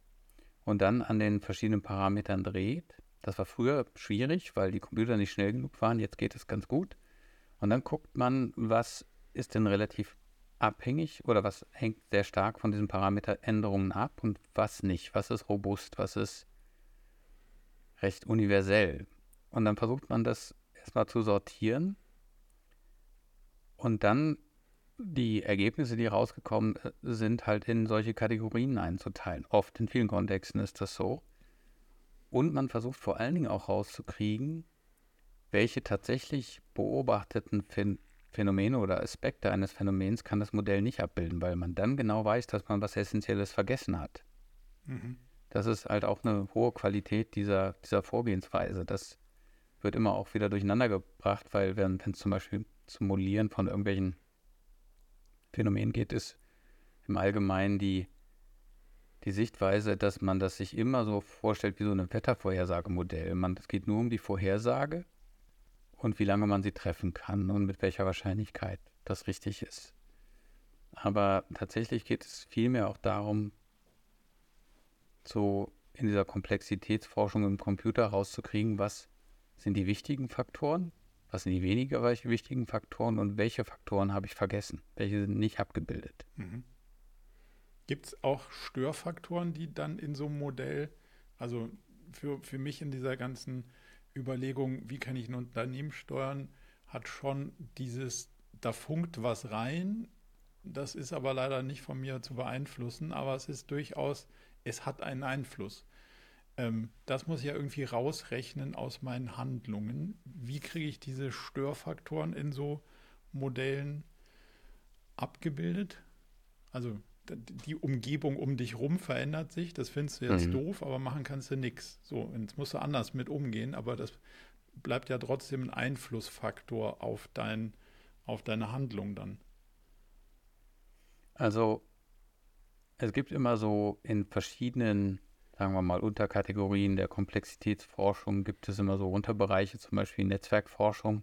und dann an den verschiedenen Parametern dreht. Das war früher schwierig, weil die Computer nicht schnell genug waren. Jetzt geht es ganz gut. Und dann guckt man, was ist denn relativ abhängig oder was hängt sehr stark von diesen Parameteränderungen ab und was nicht. Was ist robust, was ist recht universell. Und dann versucht man das erstmal zu sortieren und dann die Ergebnisse, die rausgekommen äh, sind, halt in solche Kategorien einzuteilen. Oft in vielen Kontexten ist das so. Und man versucht vor allen Dingen auch rauszukriegen, welche tatsächlich beobachteten Phän Phänomene oder Aspekte eines Phänomens kann das Modell nicht abbilden, weil man dann genau weiß, dass man was Essentielles vergessen hat. Mhm. Das ist halt auch eine hohe Qualität dieser, dieser Vorgehensweise. Das wird immer auch wieder durcheinander gebracht, weil wenn es zum Beispiel zum Modellieren von irgendwelchen Phänomenen geht, ist im Allgemeinen die, die Sichtweise, dass man das sich immer so vorstellt wie so ein Wettervorhersagemodell. Man, es geht nur um die Vorhersage und wie lange man sie treffen kann und mit welcher Wahrscheinlichkeit das richtig ist. Aber tatsächlich geht es vielmehr auch darum, so in dieser Komplexitätsforschung im Computer rauszukriegen, was sind die wichtigen Faktoren, was sind die weniger wichtigen Faktoren und welche Faktoren habe ich vergessen, welche sind nicht abgebildet. Mhm. Gibt es auch Störfaktoren, die dann in so einem Modell, also für, für mich in dieser ganzen Überlegung, wie kann ich ein Unternehmen steuern, hat schon dieses, da funkt was rein, das ist aber leider nicht von mir zu beeinflussen, aber es ist durchaus, es hat einen Einfluss. Ähm, das muss ich ja irgendwie rausrechnen aus meinen Handlungen. Wie kriege ich diese Störfaktoren in so Modellen abgebildet? Also die Umgebung um dich rum verändert sich, das findest du jetzt mhm. doof, aber machen kannst du nichts. So, jetzt musst du anders mit umgehen, aber das bleibt ja trotzdem ein Einflussfaktor auf, dein, auf deine Handlung dann. Also es gibt immer so in verschiedenen, sagen wir mal, Unterkategorien der Komplexitätsforschung gibt es immer so Unterbereiche, zum Beispiel Netzwerkforschung,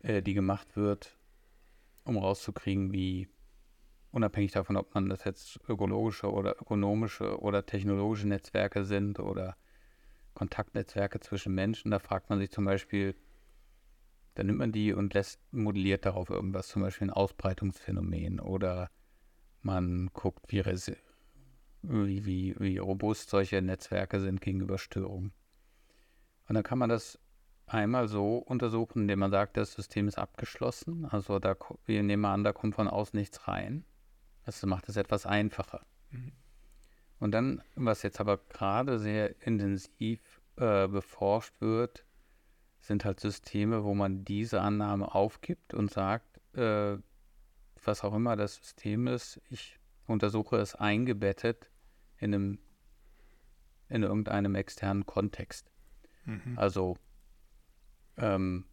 äh, die gemacht wird, um rauszukriegen, wie unabhängig davon, ob man das jetzt ökologische oder ökonomische oder technologische Netzwerke sind oder Kontaktnetzwerke zwischen Menschen, da fragt man sich zum Beispiel, dann nimmt man die und lässt modelliert darauf irgendwas, zum Beispiel ein Ausbreitungsphänomen oder man guckt, wie, wie, wie, wie robust solche Netzwerke sind gegenüber Störungen. Und dann kann man das einmal so untersuchen, indem man sagt, das System ist abgeschlossen. Also da, wir nehmen an, da kommt von außen nichts rein. Das macht es etwas einfacher. Mhm. Und dann, was jetzt aber gerade sehr intensiv äh, beforscht wird, sind halt Systeme, wo man diese Annahme aufgibt und sagt, äh, was auch immer das System ist, ich untersuche es eingebettet in einem in irgendeinem externen Kontext. Mhm. Also ähm,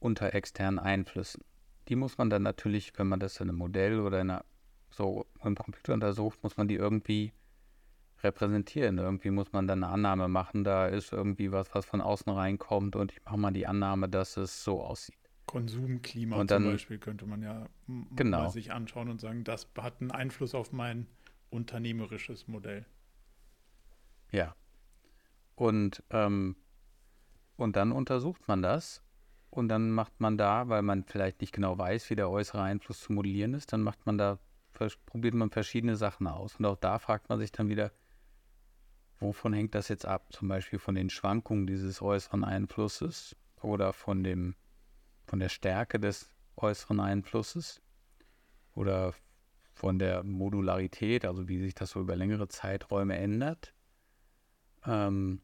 unter externen Einflüssen. Die muss man dann natürlich, wenn man das in einem Modell oder in einer, so im Computer untersucht, muss man die irgendwie repräsentieren. Irgendwie muss man dann eine Annahme machen, da ist irgendwie was, was von außen reinkommt und ich mache mal die Annahme, dass es so aussieht. Konsumklima dann, zum Beispiel könnte man ja genau. sich anschauen und sagen, das hat einen Einfluss auf mein unternehmerisches Modell. Ja. Und, ähm, und dann untersucht man das und dann macht man da, weil man vielleicht nicht genau weiß, wie der äußere Einfluss zu modellieren ist, dann macht man da, probiert man verschiedene Sachen aus. Und auch da fragt man sich dann wieder, Wovon hängt das jetzt ab? Zum Beispiel von den Schwankungen dieses äußeren Einflusses oder von dem, von der Stärke des äußeren Einflusses oder von der Modularität, also wie sich das so über längere Zeiträume ändert. Ähm,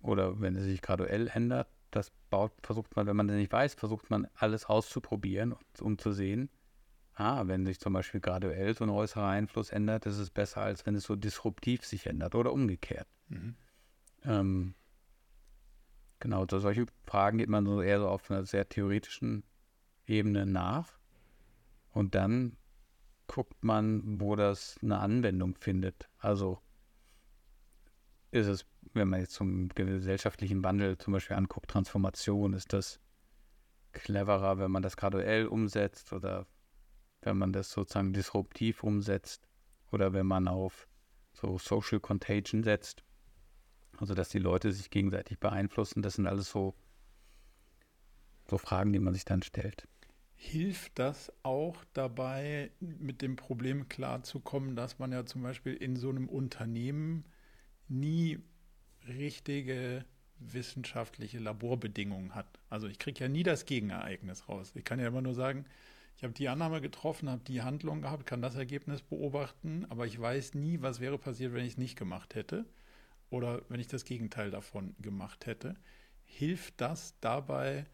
oder wenn es sich graduell ändert, das baut, versucht man, wenn man das nicht weiß, versucht man alles auszuprobieren, um zu sehen, ah, wenn sich zum Beispiel graduell so ein äußerer Einfluss ändert, ist es besser, als wenn es so disruptiv sich ändert oder umgekehrt. Mhm. Ähm, genau, so solche Fragen geht man so eher so auf einer sehr theoretischen Ebene nach. Und dann guckt man, wo das eine Anwendung findet. Also ist es, wenn man jetzt zum gesellschaftlichen Wandel zum Beispiel anguckt, Transformation, ist das cleverer, wenn man das graduell umsetzt oder wenn man das sozusagen disruptiv umsetzt oder wenn man auf so Social Contagion setzt, also dass die Leute sich gegenseitig beeinflussen, das sind alles so, so Fragen, die man sich dann stellt. Hilft das auch dabei, mit dem Problem klarzukommen, dass man ja zum Beispiel in so einem Unternehmen nie richtige wissenschaftliche Laborbedingungen hat. Also ich kriege ja nie das Gegenereignis raus. Ich kann ja immer nur sagen, ich habe die Annahme getroffen, habe die Handlung gehabt, kann das Ergebnis beobachten, aber ich weiß nie, was wäre passiert, wenn ich es nicht gemacht hätte oder wenn ich das Gegenteil davon gemacht hätte. Hilft das dabei,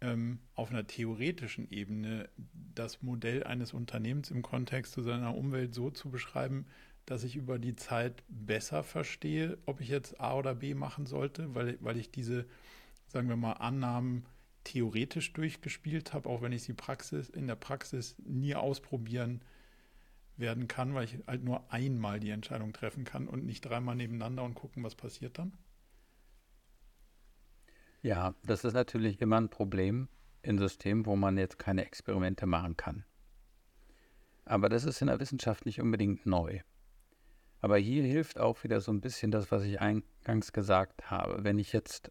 ähm, auf einer theoretischen Ebene das Modell eines Unternehmens im Kontext zu seiner Umwelt so zu beschreiben, dass ich über die Zeit besser verstehe, ob ich jetzt A oder B machen sollte, weil, weil ich diese, sagen wir mal, Annahmen theoretisch durchgespielt habe, auch wenn ich sie Praxis, in der Praxis nie ausprobieren werden kann, weil ich halt nur einmal die Entscheidung treffen kann und nicht dreimal nebeneinander und gucken, was passiert dann? Ja, das ist natürlich immer ein Problem in Systemen, wo man jetzt keine Experimente machen kann. Aber das ist in der Wissenschaft nicht unbedingt neu. Aber hier hilft auch wieder so ein bisschen das, was ich eingangs gesagt habe. Wenn ich jetzt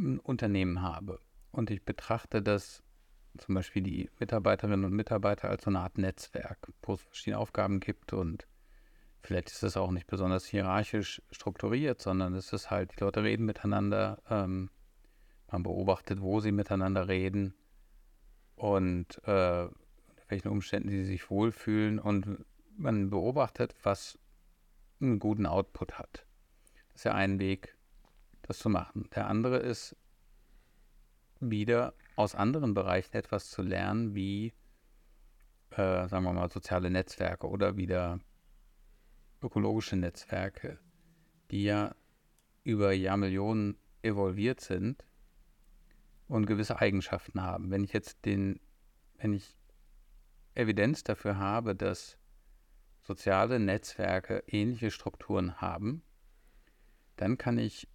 ein Unternehmen habe und ich betrachte das zum Beispiel die Mitarbeiterinnen und Mitarbeiter als so eine Art Netzwerk, wo es verschiedene Aufgaben gibt und vielleicht ist es auch nicht besonders hierarchisch strukturiert, sondern es ist halt, die Leute reden miteinander, ähm, man beobachtet, wo sie miteinander reden und äh, unter welchen Umständen sie sich wohlfühlen und man beobachtet, was einen guten Output hat. Das ist ja ein Weg, das zu machen. Der andere ist, wieder aus anderen Bereichen etwas zu lernen, wie, äh, sagen wir mal, soziale Netzwerke oder wieder ökologische Netzwerke, die ja über Jahrmillionen evolviert sind und gewisse Eigenschaften haben. Wenn ich jetzt den, wenn ich Evidenz dafür habe, dass soziale Netzwerke ähnliche Strukturen haben, dann kann ich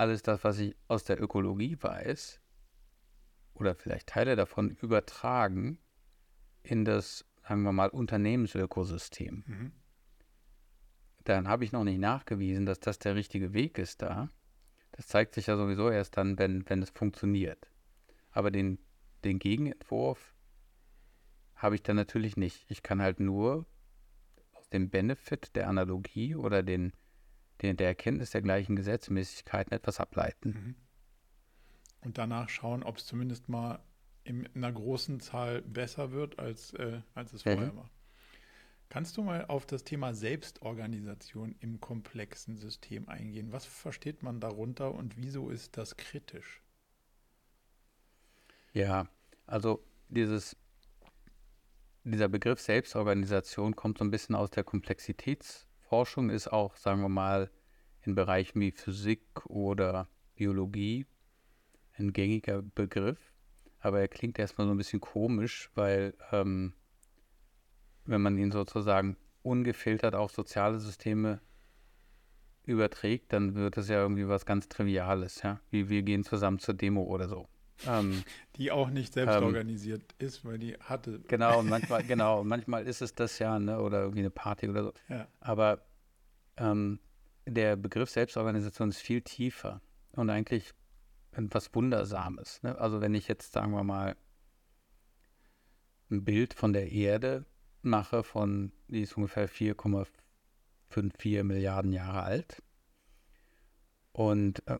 alles das, was ich aus der Ökologie weiß, oder vielleicht Teile davon übertragen in das, sagen wir mal, Unternehmensökosystem. Mhm. Dann habe ich noch nicht nachgewiesen, dass das der richtige Weg ist da. Das zeigt sich ja sowieso erst dann, wenn, wenn es funktioniert. Aber den, den Gegenentwurf habe ich dann natürlich nicht. Ich kann halt nur aus dem Benefit der Analogie oder den, den, der Erkenntnis der gleichen Gesetzmäßigkeiten etwas ableiten. Mhm und danach schauen, ob es zumindest mal in einer großen Zahl besser wird, als, äh, als es mhm. vorher war. Kannst du mal auf das Thema Selbstorganisation im komplexen System eingehen? Was versteht man darunter und wieso ist das kritisch? Ja, also dieses, dieser Begriff Selbstorganisation kommt so ein bisschen aus der Komplexitätsforschung, ist auch, sagen wir mal, in Bereichen wie Physik oder Biologie ein gängiger Begriff, aber er klingt erstmal so ein bisschen komisch, weil ähm, wenn man ihn sozusagen ungefiltert auf soziale Systeme überträgt, dann wird es ja irgendwie was ganz Triviales, ja, wie wir gehen zusammen zur Demo oder so. Ähm, die auch nicht selbst ähm, organisiert ist, weil die hatte. Genau, und manchmal, genau, manchmal ist es das ja, ne, oder irgendwie eine Party oder so. Ja. Aber ähm, der Begriff Selbstorganisation ist viel tiefer. Und eigentlich etwas Wundersames. Ne? Also wenn ich jetzt, sagen wir mal, ein Bild von der Erde mache, von, die ist ungefähr 4,54 Milliarden Jahre alt. Und äh,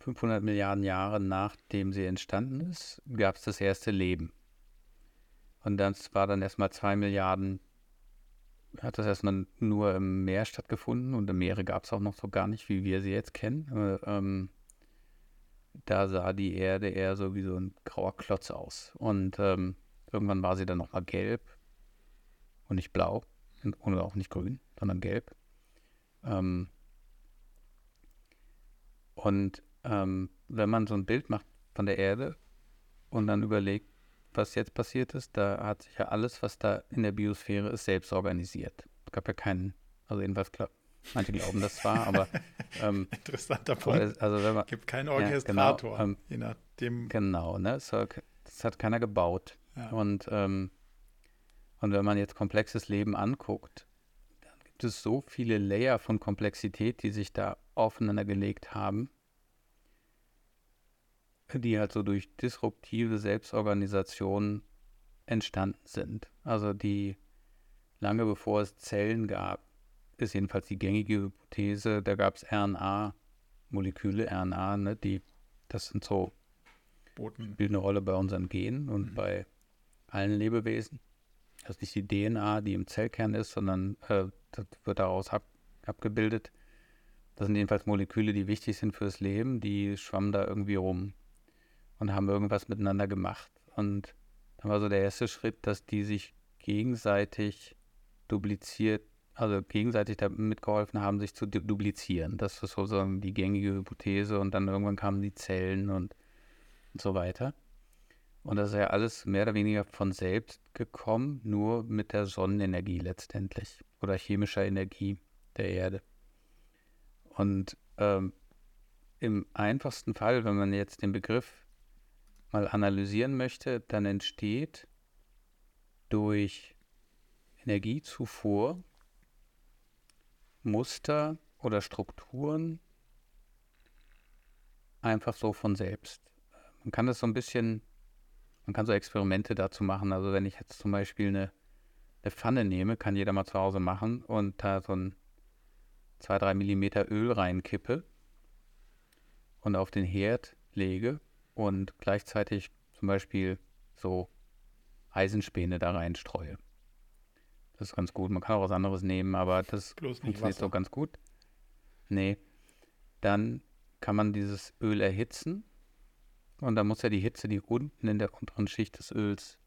500 Milliarden Jahre nachdem sie entstanden ist, gab es das erste Leben. Und das war dann erstmal zwei Milliarden, hat das erstmal nur im Meer stattgefunden und im Meere gab es auch noch so gar nicht, wie wir sie jetzt kennen. Äh, ähm, da sah die Erde eher so wie so ein grauer Klotz aus. Und ähm, irgendwann war sie dann nochmal gelb und nicht blau und auch nicht grün, sondern gelb. Ähm, und ähm, wenn man so ein Bild macht von der Erde und dann überlegt, was jetzt passiert ist, da hat sich ja alles, was da in der Biosphäre ist, selbst organisiert. Es gab ja keinen, also jedenfalls klar, Manche glauben das zwar, aber ähm, interessanter Punkt. Also wenn man, gibt keinen Orchestrator, ja, genau, ähm, je nachdem. Genau, ne? So, das hat keiner gebaut. Ja. Und ähm, und wenn man jetzt komplexes Leben anguckt, dann gibt es so viele Layer von Komplexität, die sich da aufeinander gelegt haben, die halt so durch disruptive Selbstorganisation entstanden sind. Also die lange bevor es Zellen gab, ist jedenfalls die gängige Hypothese, da gab es RNA-Moleküle, RNA, ne, die, das sind so, Boten. spielt eine Rolle bei unseren Genen und mhm. bei allen Lebewesen. Das ist nicht die DNA, die im Zellkern ist, sondern äh, das wird daraus ab, abgebildet. Das sind jedenfalls Moleküle, die wichtig sind fürs Leben, die schwammen da irgendwie rum und haben irgendwas miteinander gemacht. Und dann war so der erste Schritt, dass die sich gegenseitig dupliziert also gegenseitig damit geholfen haben, sich zu duplizieren. Das ist sozusagen die gängige Hypothese und dann irgendwann kamen die Zellen und, und so weiter. Und das ist ja alles mehr oder weniger von selbst gekommen, nur mit der Sonnenenergie letztendlich oder chemischer Energie der Erde. Und ähm, im einfachsten Fall, wenn man jetzt den Begriff mal analysieren möchte, dann entsteht durch Energiezufuhr Muster oder Strukturen einfach so von selbst. Man kann das so ein bisschen, man kann so Experimente dazu machen. Also wenn ich jetzt zum Beispiel eine, eine Pfanne nehme, kann jeder mal zu Hause machen und da so ein 2-3 Millimeter Öl reinkippe und auf den Herd lege und gleichzeitig zum Beispiel so Eisenspäne da reinstreue. Das ist ganz gut. Man kann auch was anderes nehmen, aber das funktioniert so ganz gut. Nee. Dann kann man dieses Öl erhitzen und dann muss ja die Hitze, die unten in der unteren Schicht des Öls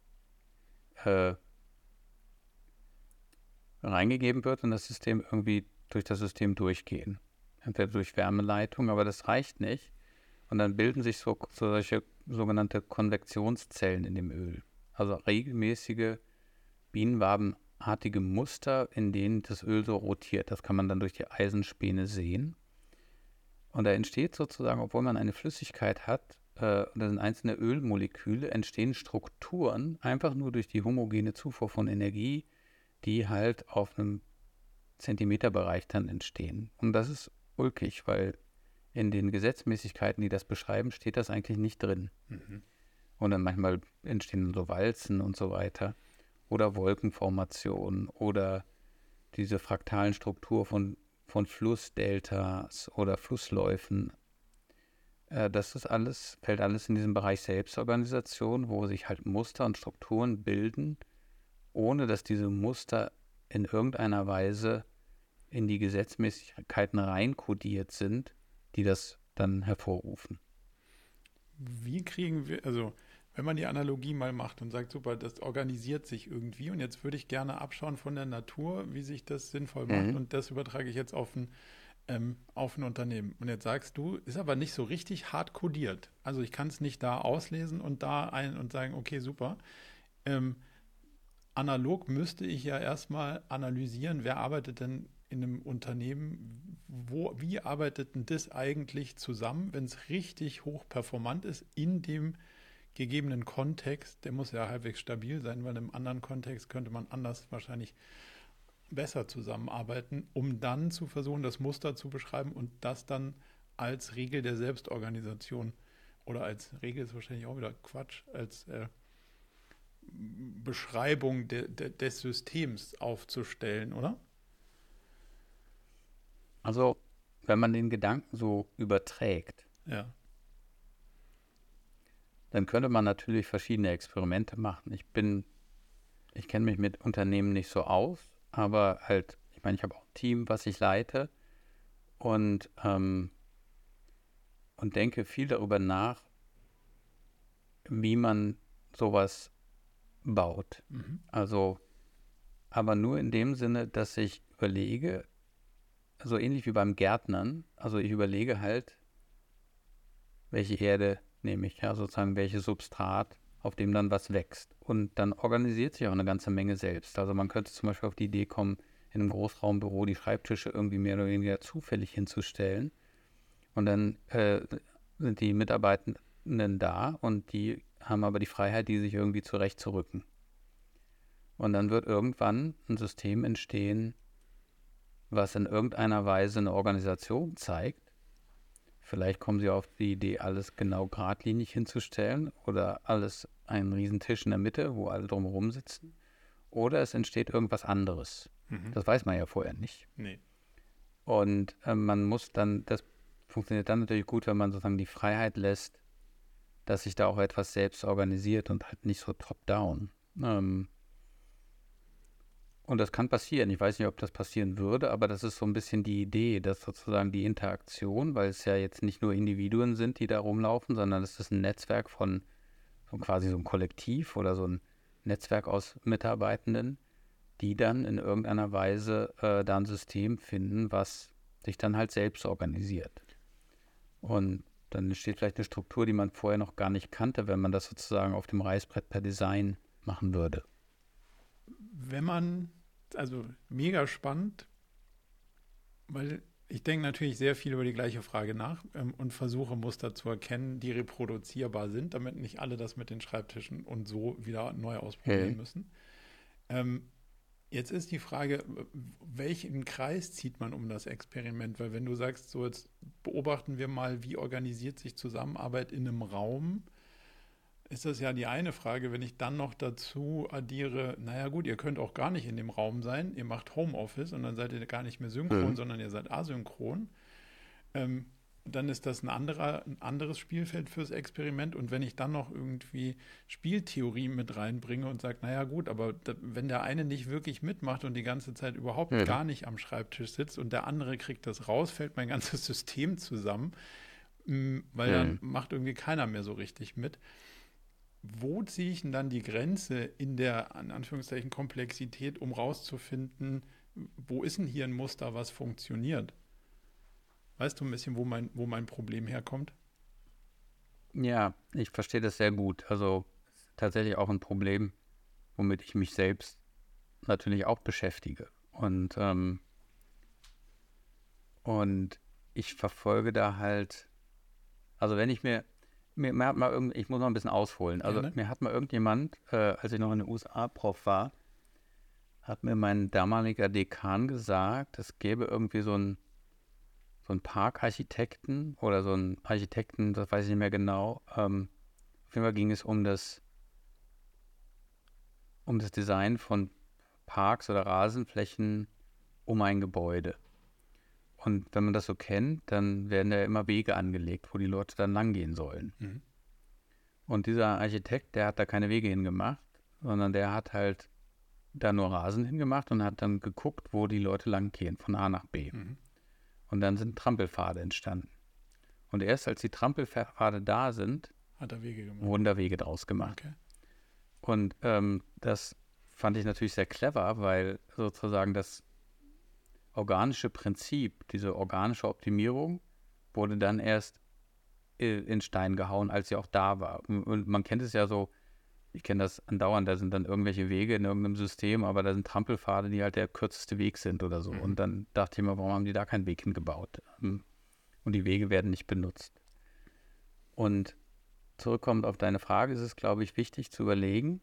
äh, reingegeben wird, in das System irgendwie durch das System durchgehen. Entweder durch Wärmeleitung, aber das reicht nicht. Und dann bilden sich so, so solche sogenannte Konvektionszellen in dem Öl. Also regelmäßige bienenwabenartige Muster, in denen das Öl so rotiert. Das kann man dann durch die Eisenspäne sehen. Und da entsteht sozusagen, obwohl man eine Flüssigkeit hat, äh, da sind einzelne Ölmoleküle, entstehen Strukturen einfach nur durch die homogene Zufuhr von Energie, die halt auf einem Zentimeterbereich dann entstehen. Und das ist ulkig, weil in den Gesetzmäßigkeiten, die das beschreiben, steht das eigentlich nicht drin. Mhm. Und dann manchmal entstehen so Walzen und so weiter. Oder Wolkenformationen oder diese fraktalen Struktur von von Flussdeltas oder Flussläufen. Äh, das ist alles, fällt alles in diesen Bereich Selbstorganisation, wo sich halt Muster und Strukturen bilden, ohne dass diese Muster in irgendeiner Weise in die Gesetzmäßigkeiten reinkodiert sind, die das dann hervorrufen. Wie kriegen wir, also wenn man die Analogie mal macht und sagt, super, das organisiert sich irgendwie und jetzt würde ich gerne abschauen von der Natur, wie sich das sinnvoll macht mhm. und das übertrage ich jetzt auf ein, ähm, auf ein Unternehmen. Und jetzt sagst du, ist aber nicht so richtig hart kodiert. Also ich kann es nicht da auslesen und da ein und sagen, okay, super. Ähm, analog müsste ich ja erstmal analysieren, wer arbeitet denn in einem Unternehmen, wo, wie arbeitet denn das eigentlich zusammen, wenn es richtig hoch performant ist in dem gegebenen Kontext, der muss ja halbwegs stabil sein, weil im anderen Kontext könnte man anders wahrscheinlich besser zusammenarbeiten, um dann zu versuchen, das Muster zu beschreiben und das dann als Regel der Selbstorganisation oder als Regel ist wahrscheinlich auch wieder Quatsch, als äh, Beschreibung de, de, des Systems aufzustellen, oder? Also, wenn man den Gedanken so überträgt, ja dann könnte man natürlich verschiedene Experimente machen. Ich bin, ich kenne mich mit Unternehmen nicht so aus, aber halt, ich meine, ich habe auch ein Team, was ich leite und, ähm, und denke viel darüber nach, wie man sowas baut. Mhm. Also, aber nur in dem Sinne, dass ich überlege, so ähnlich wie beim Gärtnern, also ich überlege halt, welche Erde nehme ich, ja, sozusagen welches Substrat, auf dem dann was wächst. Und dann organisiert sich auch eine ganze Menge selbst. Also man könnte zum Beispiel auf die Idee kommen, in einem Großraumbüro die Schreibtische irgendwie mehr oder weniger zufällig hinzustellen. Und dann äh, sind die Mitarbeitenden da und die haben aber die Freiheit, die sich irgendwie zurechtzurücken. Und dann wird irgendwann ein System entstehen, was in irgendeiner Weise eine Organisation zeigt, Vielleicht kommen sie auf die Idee, alles genau geradlinig hinzustellen oder alles einen riesen Tisch in der Mitte, wo alle drumherum sitzen. Oder es entsteht irgendwas anderes. Mhm. Das weiß man ja vorher nicht. Nee. Und äh, man muss dann, das funktioniert dann natürlich gut, wenn man sozusagen die Freiheit lässt, dass sich da auch etwas selbst organisiert und halt nicht so top-down. Ähm, und das kann passieren. Ich weiß nicht, ob das passieren würde, aber das ist so ein bisschen die Idee, dass sozusagen die Interaktion, weil es ja jetzt nicht nur Individuen sind, die da rumlaufen, sondern es ist ein Netzwerk von so quasi so ein Kollektiv oder so ein Netzwerk aus Mitarbeitenden, die dann in irgendeiner Weise äh, da ein System finden, was sich dann halt selbst organisiert. Und dann entsteht vielleicht eine Struktur, die man vorher noch gar nicht kannte, wenn man das sozusagen auf dem Reißbrett per Design machen würde. Wenn man, also mega spannend, weil ich denke natürlich sehr viel über die gleiche Frage nach ähm, und versuche Muster zu erkennen, die reproduzierbar sind, damit nicht alle das mit den Schreibtischen und so wieder neu ausprobieren hey. müssen. Ähm, jetzt ist die Frage, welchen Kreis zieht man um das Experiment? Weil wenn du sagst, so jetzt beobachten wir mal, wie organisiert sich Zusammenarbeit in einem Raum, ist das ja die eine Frage. Wenn ich dann noch dazu addiere, naja gut, ihr könnt auch gar nicht in dem Raum sein, ihr macht Homeoffice und dann seid ihr gar nicht mehr synchron, mhm. sondern ihr seid asynchron, ähm, dann ist das ein, anderer, ein anderes Spielfeld fürs Experiment. Und wenn ich dann noch irgendwie Spieltheorie mit reinbringe und sage, naja gut, aber da, wenn der eine nicht wirklich mitmacht und die ganze Zeit überhaupt mhm. gar nicht am Schreibtisch sitzt und der andere kriegt das raus, fällt mein ganzes System zusammen, mm, weil mhm. dann macht irgendwie keiner mehr so richtig mit wo ziehe ich denn dann die Grenze in der, in Anführungszeichen, Komplexität, um rauszufinden, wo ist denn hier ein Muster, was funktioniert? Weißt du ein bisschen, wo mein, wo mein Problem herkommt? Ja, ich verstehe das sehr gut. Also tatsächlich auch ein Problem, womit ich mich selbst natürlich auch beschäftige. Und, ähm, und ich verfolge da halt, also wenn ich mir mir, mir, hat mal irgend, ich muss noch ein bisschen ausholen. Also ja, ne? mir hat mal irgendjemand, äh, als ich noch in den USA Prof war, hat mir mein damaliger Dekan gesagt, es gäbe irgendwie so ein so ein Parkarchitekten oder so ein Architekten, das weiß ich nicht mehr genau. Ähm, auf jeden Fall ging es um das um das Design von Parks oder Rasenflächen um ein Gebäude. Und wenn man das so kennt, dann werden da immer Wege angelegt, wo die Leute dann langgehen sollen. Mhm. Und dieser Architekt, der hat da keine Wege hingemacht, sondern der hat halt da nur Rasen hingemacht und hat dann geguckt, wo die Leute langgehen, von A nach B. Mhm. Und dann sind Trampelpfade entstanden. Und erst als die Trampelpfade da sind, wurden da Wege draus gemacht. Okay. Und ähm, das fand ich natürlich sehr clever, weil sozusagen das organische Prinzip, diese organische Optimierung, wurde dann erst in Stein gehauen, als sie auch da war. Und man kennt es ja so, ich kenne das andauernd, da sind dann irgendwelche Wege in irgendeinem System, aber da sind Trampelpfade, die halt der kürzeste Weg sind oder so. Mhm. Und dann dachte ich mir, warum haben die da keinen Weg hingebaut? Und die Wege werden nicht benutzt. Und zurückkommend auf deine Frage, ist es, glaube ich, wichtig zu überlegen,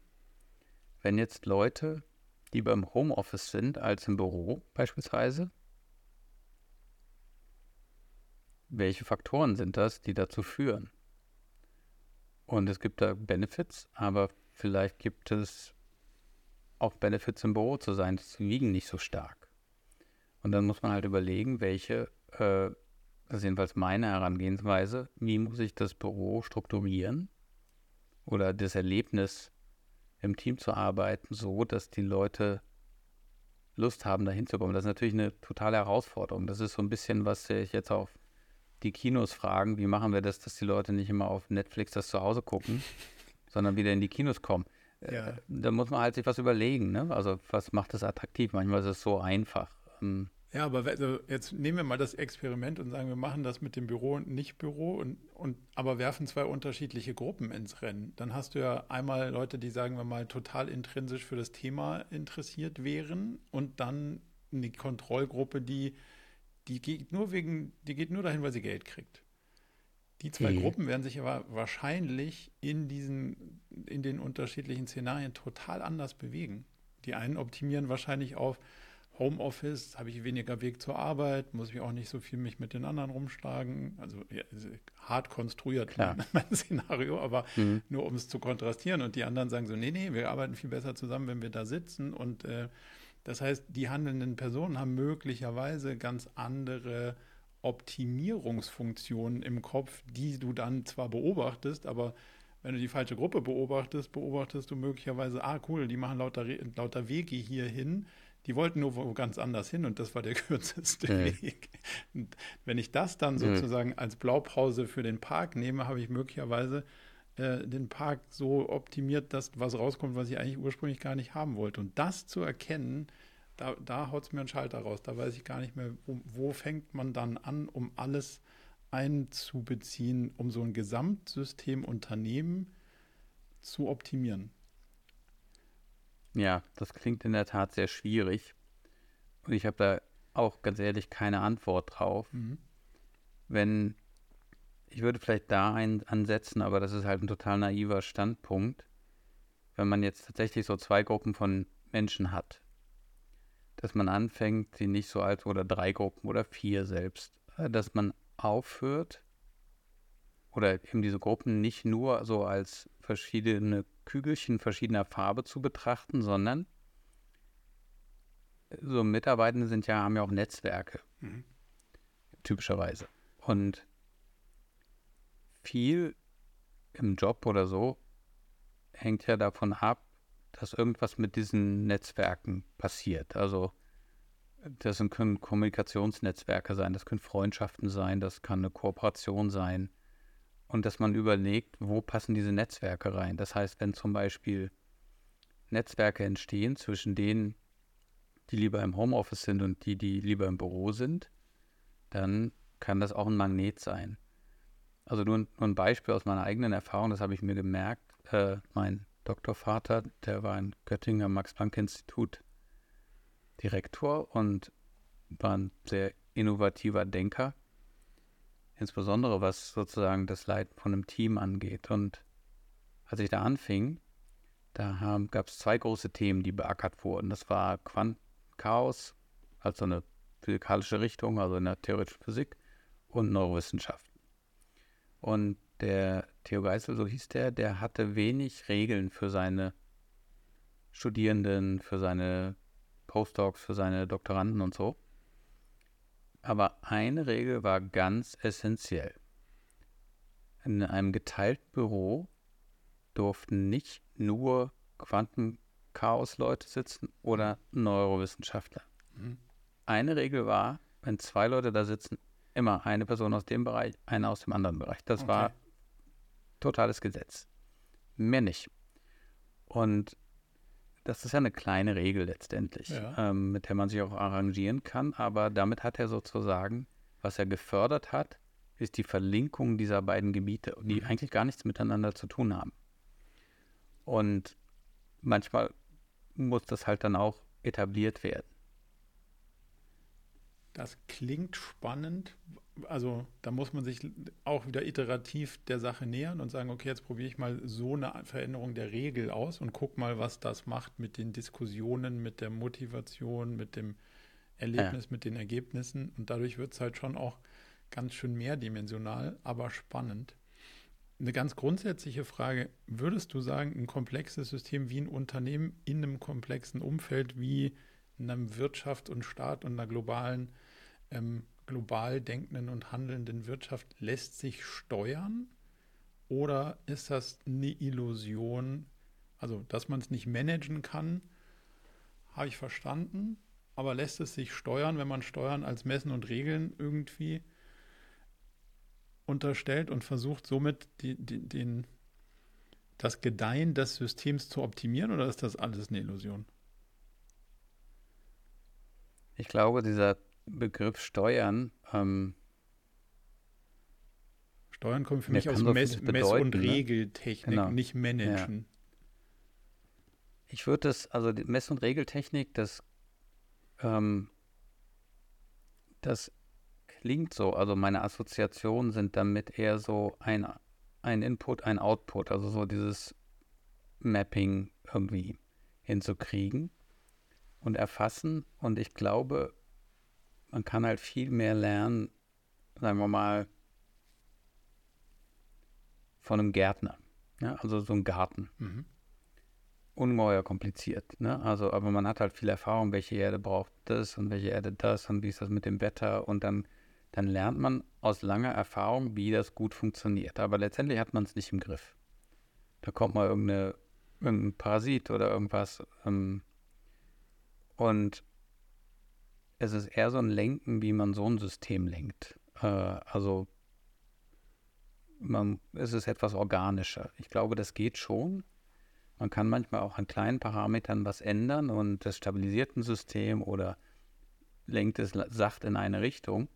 wenn jetzt Leute die beim Homeoffice sind, als im Büro beispielsweise? Welche Faktoren sind das, die dazu führen? Und es gibt da Benefits, aber vielleicht gibt es auch Benefits im Büro zu sein, die wiegen nicht so stark. Und dann muss man halt überlegen, welche, äh, das ist jedenfalls meine Herangehensweise, wie muss ich das Büro strukturieren oder das Erlebnis im Team zu arbeiten, so dass die Leute Lust haben, da hinzukommen. Das ist natürlich eine totale Herausforderung. Das ist so ein bisschen, was ich jetzt auf die Kinos fragen, wie machen wir das, dass die Leute nicht immer auf Netflix das zu Hause gucken, sondern wieder in die Kinos kommen. Äh, ja. Da muss man halt sich was überlegen. Ne? Also was macht das attraktiv? Manchmal ist es so einfach. Ähm, ja, aber also jetzt nehmen wir mal das Experiment und sagen, wir machen das mit dem Büro und Nicht-Büro und, und aber werfen zwei unterschiedliche Gruppen ins Rennen. Dann hast du ja einmal Leute, die, sagen wir mal, total intrinsisch für das Thema interessiert wären und dann eine Kontrollgruppe, die, die geht nur wegen, die geht nur dahin, weil sie Geld kriegt. Die zwei mhm. Gruppen werden sich aber wahrscheinlich in diesen, in den unterschiedlichen Szenarien total anders bewegen. Die einen optimieren wahrscheinlich auf Homeoffice habe ich weniger Weg zur Arbeit, muss ich auch nicht so viel mich mit den anderen rumschlagen. Also ja, hart konstruiert Klar. mein, Szenario, aber mhm. nur um es zu kontrastieren. Und die anderen sagen so, nee, nee, wir arbeiten viel besser zusammen, wenn wir da sitzen. Und äh, das heißt, die handelnden Personen haben möglicherweise ganz andere Optimierungsfunktionen im Kopf, die du dann zwar beobachtest, aber wenn du die falsche Gruppe beobachtest, beobachtest du möglicherweise, ah cool, die machen lauter, lauter Wege hier hin die wollten nur wo ganz anders hin und das war der kürzeste mhm. Weg. Und wenn ich das dann sozusagen mhm. als Blaupause für den Park nehme, habe ich möglicherweise äh, den Park so optimiert, dass was rauskommt, was ich eigentlich ursprünglich gar nicht haben wollte. Und das zu erkennen, da, da haut es mir einen Schalter raus. Da weiß ich gar nicht mehr, wo, wo fängt man dann an, um alles einzubeziehen, um so ein Gesamtsystem Unternehmen zu optimieren? Ja, das klingt in der Tat sehr schwierig. Und ich habe da auch ganz ehrlich keine Antwort drauf. Mhm. Wenn, ich würde vielleicht da ein, ansetzen, aber das ist halt ein total naiver Standpunkt. Wenn man jetzt tatsächlich so zwei Gruppen von Menschen hat, dass man anfängt, sie nicht so als oder drei Gruppen oder vier selbst, äh, dass man aufhört oder eben diese Gruppen nicht nur so als verschiedene Kügelchen verschiedener Farbe zu betrachten, sondern so Mitarbeitende sind ja, haben ja auch Netzwerke. Mhm. Typischerweise. Und viel im Job oder so hängt ja davon ab, dass irgendwas mit diesen Netzwerken passiert. Also das können Kommunikationsnetzwerke sein, das können Freundschaften sein, das kann eine Kooperation sein. Und dass man überlegt, wo passen diese Netzwerke rein. Das heißt, wenn zum Beispiel Netzwerke entstehen zwischen denen, die lieber im Homeoffice sind und die, die lieber im Büro sind, dann kann das auch ein Magnet sein. Also nur, nur ein Beispiel aus meiner eigenen Erfahrung, das habe ich mir gemerkt. Äh, mein Doktorvater, der war in Göttingen am Max-Planck-Institut Direktor und war ein sehr innovativer Denker, insbesondere was sozusagen das Leiten von einem Team angeht. Und als ich da anfing, da gab es zwei große Themen, die beackert wurden. Das war Quantenchaos, also eine physikalische Richtung, also in der theoretischen Physik, und Neurowissenschaften. Und der Theo Geisel, so hieß der, der hatte wenig Regeln für seine Studierenden, für seine Postdocs, für seine Doktoranden und so. Aber eine Regel war ganz essentiell. In einem geteilten Büro durften nicht nur Quantenchaos-Leute sitzen oder Neurowissenschaftler. Mhm. Eine Regel war, wenn zwei Leute da sitzen, immer eine Person aus dem Bereich, eine aus dem anderen Bereich. Das okay. war totales Gesetz. Mehr nicht. Und das ist ja eine kleine Regel letztendlich, ja. ähm, mit der man sich auch arrangieren kann. Aber damit hat er sozusagen, was er gefördert hat, ist die Verlinkung dieser beiden Gebiete, die mhm. eigentlich gar nichts miteinander zu tun haben. Und manchmal muss das halt dann auch etabliert werden. Das klingt spannend. Also da muss man sich auch wieder iterativ der Sache nähern und sagen, okay, jetzt probiere ich mal so eine Veränderung der Regel aus und guck mal, was das macht mit den Diskussionen, mit der Motivation, mit dem Erlebnis, ja. mit den Ergebnissen. Und dadurch wird es halt schon auch ganz schön mehrdimensional, aber spannend. Eine ganz grundsätzliche Frage, würdest du sagen, ein komplexes System wie ein Unternehmen in einem komplexen Umfeld wie in einem Wirtschaft und Staat und einer globalen ähm, global denkenden und handelnden Wirtschaft lässt sich steuern? Oder ist das eine Illusion? Also, dass man es nicht managen kann, habe ich verstanden. Aber lässt es sich steuern, wenn man Steuern als Messen und Regeln irgendwie unterstellt und versucht, somit die, die, den, das Gedeihen des Systems zu optimieren? Oder ist das alles eine Illusion? Ich glaube, dieser Begriff Steuern. Ähm, Steuern kommt für mich aus so Mess-, Mess und ne? Regeltechnik, genau. nicht Managen. Ja. Ich würde das, also die Mess- und Regeltechnik, das, ähm, das klingt so, also meine Assoziationen sind damit eher so ein, ein Input, ein Output, also so dieses Mapping irgendwie hinzukriegen und erfassen. Und ich glaube, man kann halt viel mehr lernen, sagen wir mal, von einem Gärtner. Ja, also so ein Garten. Mhm. Ungeheuer kompliziert. Ne? Also, aber man hat halt viel Erfahrung, welche Erde braucht das und welche Erde das und wie ist das mit dem Wetter und dann, dann lernt man aus langer Erfahrung, wie das gut funktioniert. Aber letztendlich hat man es nicht im Griff. Da kommt mal irgendeine, irgendein Parasit oder irgendwas. Ähm, und es ist eher so ein Lenken, wie man so ein System lenkt. Äh, also man, es ist etwas organischer. Ich glaube, das geht schon. Man kann manchmal auch an kleinen Parametern was ändern und das stabilisiert ein System oder lenkt es sacht in eine Richtung.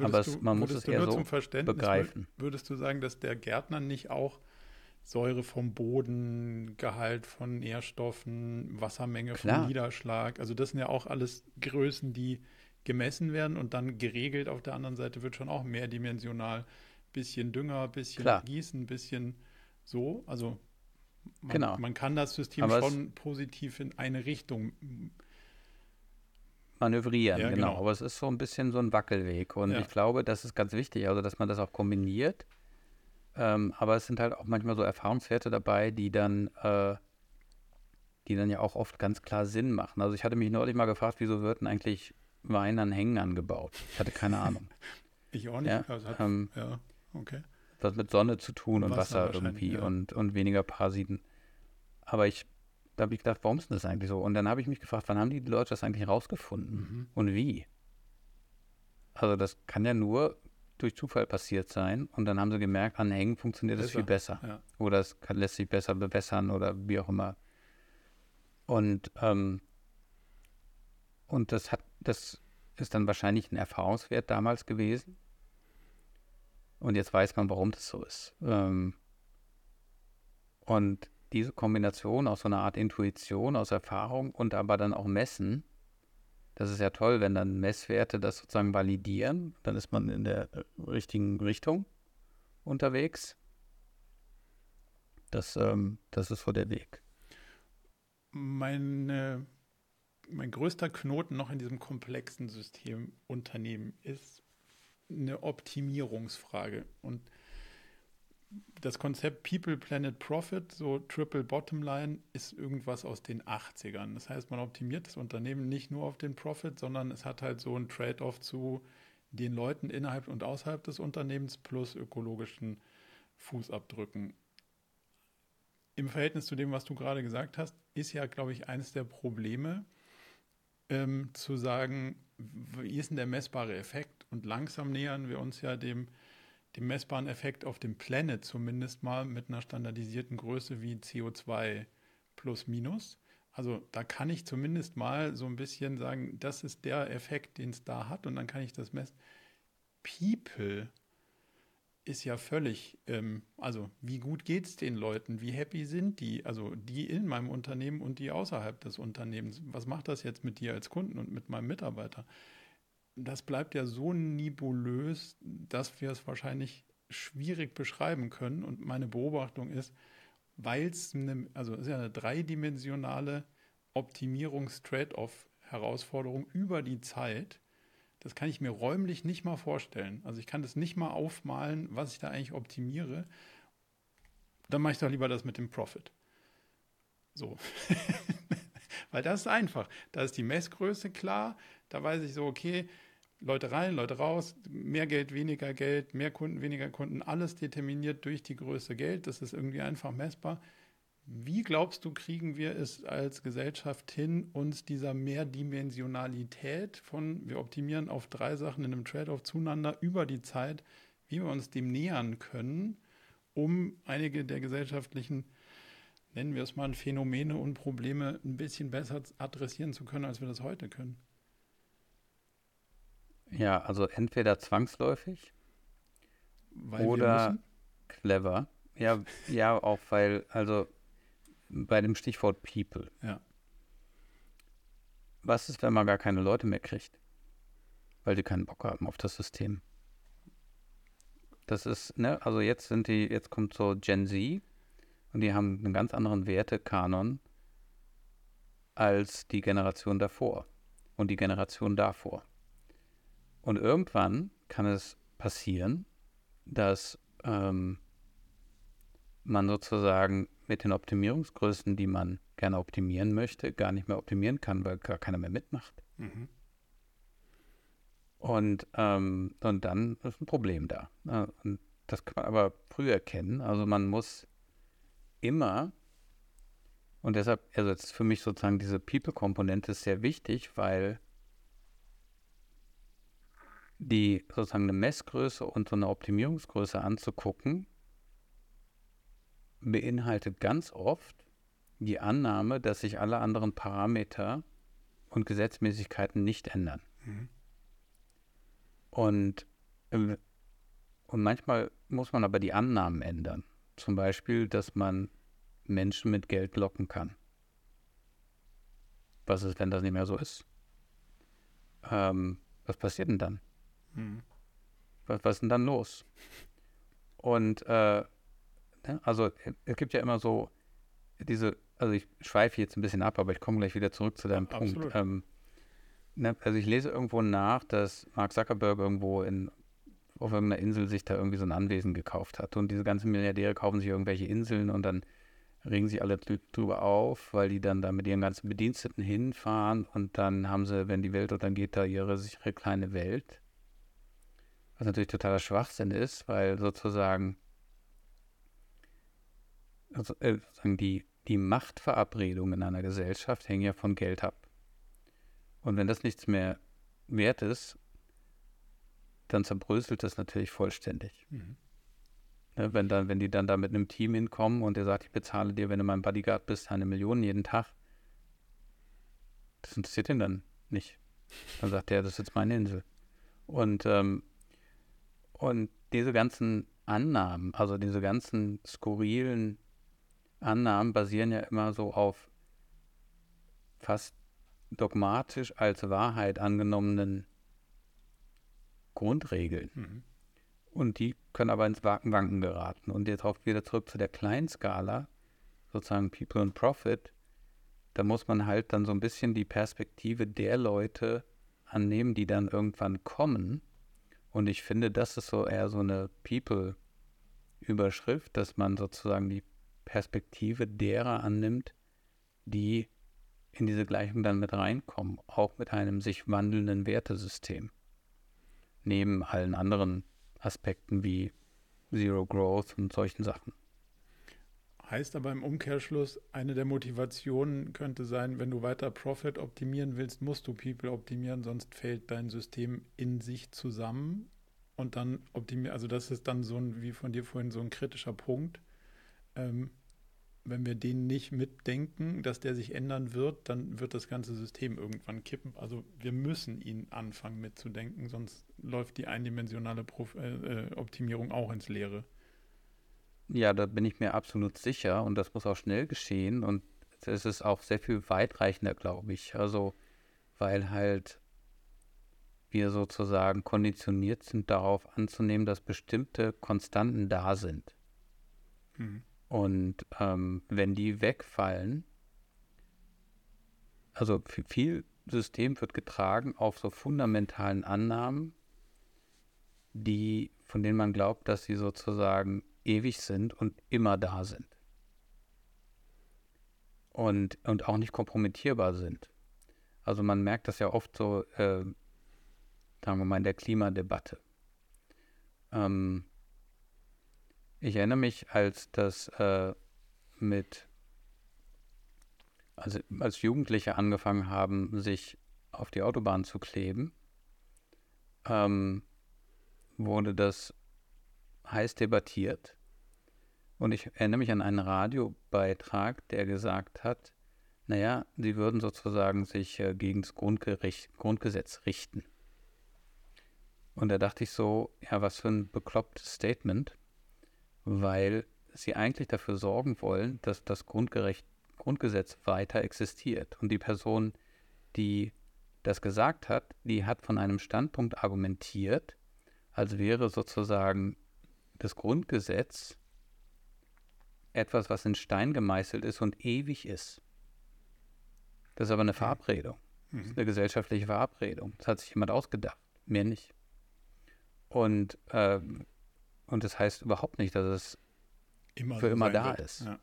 Aber es, man muss es eher so begreifen. Würdest du sagen, dass der Gärtner nicht auch Säure vom Boden, Gehalt von Nährstoffen, Wassermenge Klar. vom Niederschlag, also das sind ja auch alles Größen, die gemessen werden und dann geregelt auf der anderen Seite wird schon auch mehrdimensional. Bisschen Dünger, bisschen Klar. Gießen, bisschen so. Also man, genau. man kann das System Aber schon positiv in eine Richtung manövrieren, ja, genau. genau. Aber es ist so ein bisschen so ein Wackelweg. Und ja. ich glaube, das ist ganz wichtig, also dass man das auch kombiniert. Ähm, aber es sind halt auch manchmal so Erfahrungswerte dabei, die dann, äh, die dann ja auch oft ganz klar Sinn machen. Also ich hatte mich neulich mal gefragt, wieso wird denn eigentlich Wein an Hängen angebaut? Ich hatte keine Ahnung. ich auch nicht. Ja, also hat, ähm, ja okay. Was mit Sonne zu tun und, Wasser, Wasser irgendwie ja. und, und weniger Parasiten. Aber ich da habe ich gedacht, warum ist das eigentlich so? Und dann habe ich mich gefragt, wann haben die Leute das eigentlich rausgefunden mhm. und wie? Also das kann ja nur durch Zufall passiert sein und dann haben sie gemerkt, an Hängen funktioniert das viel besser. Ja. Oder es kann, lässt sich besser bewässern oder wie auch immer. Und, ähm, und das hat, das ist dann wahrscheinlich ein Erfahrungswert damals gewesen. Und jetzt weiß man, warum das so ist. Ähm, und diese Kombination aus so einer Art Intuition, aus Erfahrung und aber dann auch Messen, das ist ja toll, wenn dann Messwerte das sozusagen validieren, dann ist man in der richtigen Richtung unterwegs. Das, ähm, das ist so der Weg. Meine, mein größter Knoten noch in diesem komplexen System Unternehmen ist eine Optimierungsfrage. Und das Konzept People, Planet, Profit, so Triple Bottom Line, ist irgendwas aus den 80ern. Das heißt, man optimiert das Unternehmen nicht nur auf den Profit, sondern es hat halt so ein Trade-off zu den Leuten innerhalb und außerhalb des Unternehmens plus ökologischen Fußabdrücken. Im Verhältnis zu dem, was du gerade gesagt hast, ist ja, glaube ich, eines der Probleme, ähm, zu sagen, wie ist denn der messbare Effekt? Und langsam nähern wir uns ja dem dem messbaren Effekt auf dem Planet zumindest mal mit einer standardisierten Größe wie CO2 plus minus. Also da kann ich zumindest mal so ein bisschen sagen, das ist der Effekt, den es da hat und dann kann ich das messen. People ist ja völlig, ähm, also wie gut geht es den Leuten, wie happy sind die, also die in meinem Unternehmen und die außerhalb des Unternehmens. Was macht das jetzt mit dir als Kunden und mit meinem Mitarbeiter? Das bleibt ja so nebulös, dass wir es wahrscheinlich schwierig beschreiben können. Und meine Beobachtung ist, weil es eine, also ist ja eine dreidimensionale Optimierungs-Trade-off-Herausforderung über die Zeit. Das kann ich mir räumlich nicht mal vorstellen. Also ich kann das nicht mal aufmalen, was ich da eigentlich optimiere. Dann mache ich doch lieber das mit dem Profit. So. Weil das ist einfach. Da ist die Messgröße klar. Da weiß ich so, okay, Leute rein, Leute raus, mehr Geld, weniger Geld, mehr Kunden, weniger Kunden, alles determiniert durch die Größe Geld. Das ist irgendwie einfach messbar. Wie glaubst du, kriegen wir es als Gesellschaft hin, uns dieser Mehrdimensionalität von, wir optimieren auf drei Sachen in einem Trade-off zueinander über die Zeit, wie wir uns dem nähern können, um einige der gesellschaftlichen, nennen wir es mal, Phänomene und Probleme ein bisschen besser adressieren zu können, als wir das heute können? Ja, also entweder zwangsläufig weil oder clever. Ja, ja, auch weil, also bei dem Stichwort People. Ja. Was ist, wenn man gar keine Leute mehr kriegt? Weil die keinen Bock haben auf das System. Das ist, ne, also jetzt sind die, jetzt kommt so Gen Z und die haben einen ganz anderen Wertekanon als die Generation davor und die Generation davor. Und irgendwann kann es passieren, dass ähm, man sozusagen mit den Optimierungsgrößen, die man gerne optimieren möchte, gar nicht mehr optimieren kann, weil gar keiner mehr mitmacht. Mhm. Und, ähm, und dann ist ein Problem da. Und das kann man aber früh erkennen. Also man muss immer, und deshalb, also jetzt für mich sozusagen diese People-Komponente ist sehr wichtig, weil die sozusagen eine Messgröße und so eine Optimierungsgröße anzugucken, beinhaltet ganz oft die Annahme, dass sich alle anderen Parameter und Gesetzmäßigkeiten nicht ändern. Mhm. Und Ähm, und manchmal muss man aber die Annahmen ändern. Zum Beispiel, dass man Menschen mit Geld locken kann. Was ist, wenn das nicht mehr so ist? Ähm, was passiert denn dann? Hm. Was, was ist denn dann los? Und äh, ne, also es gibt ja immer so diese, also ich schweife jetzt ein bisschen ab, aber ich komme gleich wieder zurück zu deinem ja, Punkt. Ähm, ne, also ich lese irgendwo nach, dass Mark Zuckerberg irgendwo in auf irgendeiner Insel sich da irgendwie so ein Anwesen gekauft hat. Und diese ganzen Milliardäre kaufen sich irgendwelche Inseln und dann regen sich alle drüber auf, weil die dann da mit ihren ganzen Bediensteten hinfahren und dann haben sie, wenn die Welt untergeht, da ihre sichere kleine Welt. Was natürlich totaler Schwachsinn ist, weil sozusagen, also, äh, sozusagen die, die Machtverabredungen in einer Gesellschaft hängen ja von Geld ab. Und wenn das nichts mehr wert ist, dann zerbröselt das natürlich vollständig. Mhm. Ne, wenn, dann, wenn die dann da mit einem Team hinkommen und der sagt, ich bezahle dir, wenn du mein Bodyguard bist, eine Million jeden Tag, das interessiert ihn dann nicht. Dann sagt er, das ist jetzt meine Insel. Und, ähm, und diese ganzen Annahmen, also diese ganzen skurrilen Annahmen basieren ja immer so auf fast dogmatisch als Wahrheit angenommenen Grundregeln. Mhm. Und die können aber ins Wanken geraten. Und jetzt auch wieder zurück zu der Kleinskala, sozusagen People and Profit. Da muss man halt dann so ein bisschen die Perspektive der Leute annehmen, die dann irgendwann kommen. Und ich finde, das ist so eher so eine People-Überschrift, dass man sozusagen die Perspektive derer annimmt, die in diese Gleichung dann mit reinkommen, auch mit einem sich wandelnden Wertesystem neben allen anderen Aspekten wie Zero Growth und solchen Sachen. Heißt aber im Umkehrschluss, eine der Motivationen könnte sein, wenn du weiter Profit optimieren willst, musst du People optimieren, sonst fällt dein System in sich zusammen und dann optimieren. Also das ist dann so ein, wie von dir vorhin, so ein kritischer Punkt. Ähm, wenn wir den nicht mitdenken, dass der sich ändern wird, dann wird das ganze System irgendwann kippen. Also wir müssen ihn anfangen mitzudenken, sonst läuft die eindimensionale Prof äh, äh, Optimierung auch ins Leere. Ja, da bin ich mir absolut sicher und das muss auch schnell geschehen und es ist auch sehr viel weitreichender, glaube ich. Also, weil halt wir sozusagen konditioniert sind, darauf anzunehmen, dass bestimmte Konstanten da sind. Mhm. Und ähm, wenn die wegfallen, also viel System wird getragen auf so fundamentalen Annahmen, die, von denen man glaubt, dass sie sozusagen ewig sind und immer da sind. Und, und auch nicht kompromittierbar sind. Also man merkt das ja oft so, äh, sagen wir mal, in der Klimadebatte. Ähm, ich erinnere mich, als das äh, mit, also als Jugendliche angefangen haben, sich auf die Autobahn zu kleben, ähm, wurde das heiß debattiert. Und ich erinnere mich an einen Radiobeitrag, der gesagt hat, naja, sie würden sozusagen sich äh, gegen das Grundgesetz richten. Und da dachte ich so, ja, was für ein beklopptes Statement weil sie eigentlich dafür sorgen wollen, dass das Grundgesetz weiter existiert. Und die Person, die das gesagt hat, die hat von einem Standpunkt argumentiert, als wäre sozusagen das Grundgesetz etwas, was in Stein gemeißelt ist und ewig ist. Das ist aber eine Verabredung. Das ist mhm. eine gesellschaftliche Verabredung. Das hat sich jemand ausgedacht, mehr nicht. Und ähm, und das heißt überhaupt nicht, dass es immer für so immer da wird. ist. Ja.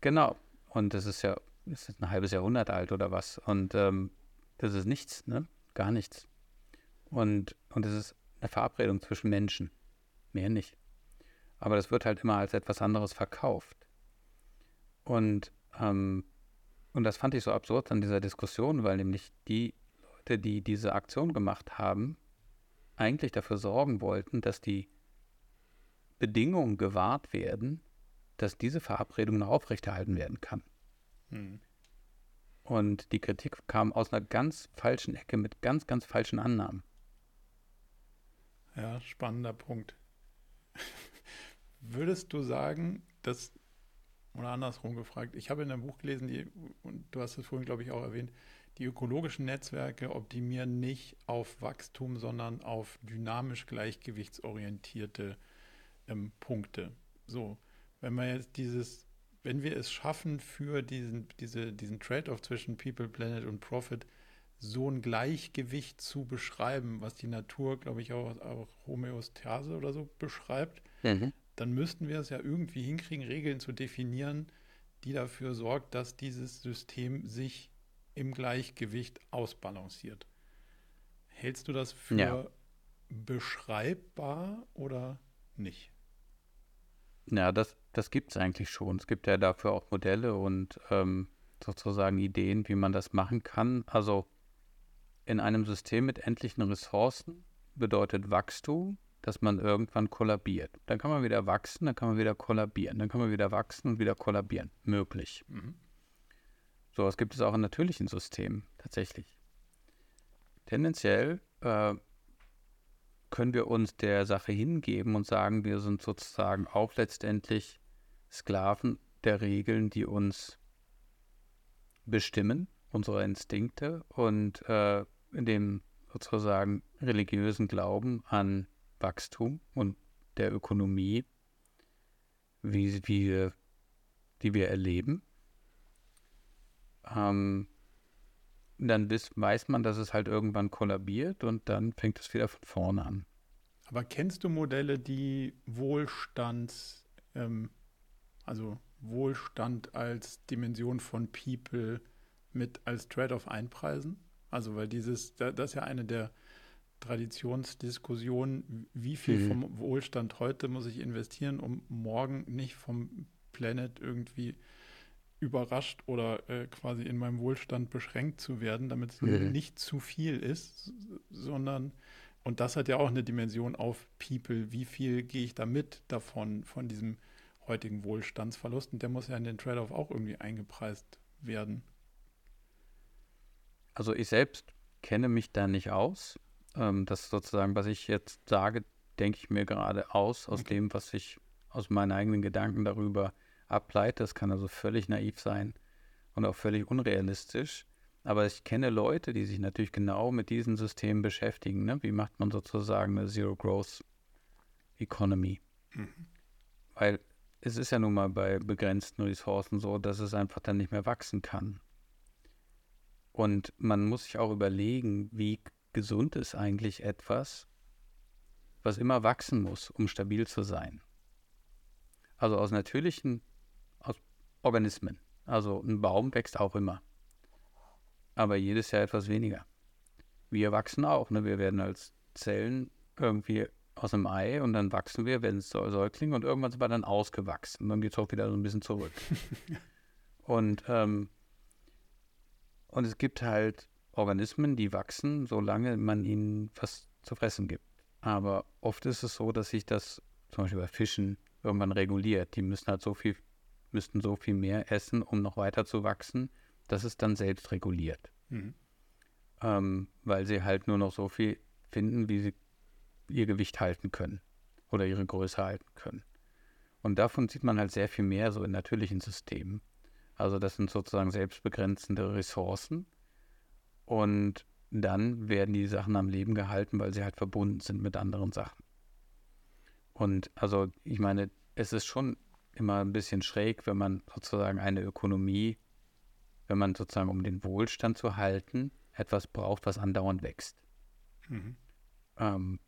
Genau. Und das ist ja das ist ein halbes Jahrhundert alt oder was. Und ähm, das ist nichts, ne? Gar nichts. Und, und es ist eine Verabredung zwischen Menschen. Mehr nicht. Aber das wird halt immer als etwas anderes verkauft. Und, ähm, und das fand ich so absurd an dieser Diskussion, weil nämlich die Leute, die diese Aktion gemacht haben, eigentlich dafür sorgen wollten, dass die Bedingungen gewahrt werden, dass diese Verabredung noch aufrechterhalten werden kann. Hm. Und die Kritik kam aus einer ganz falschen Ecke mit ganz, ganz falschen Annahmen. Ja, spannender Punkt. Würdest du sagen, dass, oder andersrum gefragt, ich habe in einem Buch gelesen, die, und du hast es vorhin, glaube ich, auch erwähnt, die ökologischen Netzwerke optimieren nicht auf Wachstum, sondern auf dynamisch gleichgewichtsorientierte ähm, Punkte. So, wenn wir jetzt dieses, wenn wir es schaffen, für diesen, diese, diesen Trade-off zwischen People, Planet und Profit so ein Gleichgewicht zu beschreiben, was die Natur, glaube ich, auch, auch Homöostase oder so beschreibt, mhm. Dann müssten wir es ja irgendwie hinkriegen, Regeln zu definieren, die dafür sorgt, dass dieses System sich im Gleichgewicht ausbalanciert. Hältst du das für ja. beschreibbar oder nicht? Ja, das, das gibt es eigentlich schon. Es gibt ja dafür auch Modelle und ähm, sozusagen Ideen, wie man das machen kann. Also in einem System mit endlichen Ressourcen bedeutet Wachstum, dass man irgendwann kollabiert. Dann kann man wieder wachsen, dann kann man wieder kollabieren, dann kann man wieder wachsen und wieder kollabieren. Möglich. Mhm. So was gibt es auch in natürlichen Systemen tatsächlich. Tendenziell äh, können wir uns der Sache hingeben und sagen, wir sind sozusagen auch letztendlich Sklaven der Regeln, die uns bestimmen, unsere Instinkte und äh, in dem sozusagen religiösen Glauben an Wachstum und der Ökonomie, wie, wie, die wir erleben ähm, dann weiß man, dass es halt irgendwann kollabiert und dann fängt es wieder von vorne an. Aber kennst du Modelle, die Wohlstand, ähm, also Wohlstand als Dimension von People mit als Trade-off einpreisen? Also weil dieses, das ist ja eine der Traditionsdiskussionen, wie viel mhm. vom Wohlstand heute muss ich investieren, um morgen nicht vom Planet irgendwie überrascht oder äh, quasi in meinem Wohlstand beschränkt zu werden, damit es mhm. nicht zu viel ist, sondern, und das hat ja auch eine Dimension auf People, wie viel gehe ich da mit davon, von diesem heutigen Wohlstandsverlust und der muss ja in den Trade-off auch irgendwie eingepreist werden. Also ich selbst kenne mich da nicht aus. Ähm, das sozusagen, was ich jetzt sage, denke ich mir gerade aus, aus okay. dem, was ich aus meinen eigenen Gedanken darüber ableitet. Das kann also völlig naiv sein und auch völlig unrealistisch. Aber ich kenne Leute, die sich natürlich genau mit diesen Systemen beschäftigen. Ne? Wie macht man sozusagen eine Zero Growth Economy? Mhm. Weil es ist ja nun mal bei begrenzten Ressourcen so, dass es einfach dann nicht mehr wachsen kann. Und man muss sich auch überlegen, wie gesund ist eigentlich etwas, was immer wachsen muss, um stabil zu sein. Also aus natürlichen Organismen. Also ein Baum wächst auch immer. Aber jedes Jahr etwas weniger. Wir wachsen auch. Ne? Wir werden als Zellen irgendwie aus dem Ei und dann wachsen wir, werden Säuglinge und irgendwann sind wir dann ausgewachsen. Und dann geht es auch wieder so ein bisschen zurück. und, ähm, und es gibt halt Organismen, die wachsen, solange man ihnen was zu fressen gibt. Aber oft ist es so, dass sich das zum Beispiel bei Fischen irgendwann reguliert. Die müssen halt so viel müssten so viel mehr essen, um noch weiter zu wachsen. Das ist dann selbst reguliert. Mhm. Ähm, weil sie halt nur noch so viel finden, wie sie ihr Gewicht halten können oder ihre Größe halten können. Und davon sieht man halt sehr viel mehr so in natürlichen Systemen. Also das sind sozusagen selbstbegrenzende Ressourcen. Und dann werden die Sachen am Leben gehalten, weil sie halt verbunden sind mit anderen Sachen. Und also ich meine, es ist schon immer ein bisschen schräg, wenn man sozusagen eine Ökonomie, wenn man sozusagen, um den Wohlstand zu halten, etwas braucht, was andauernd wächst. Mhm. Ähm,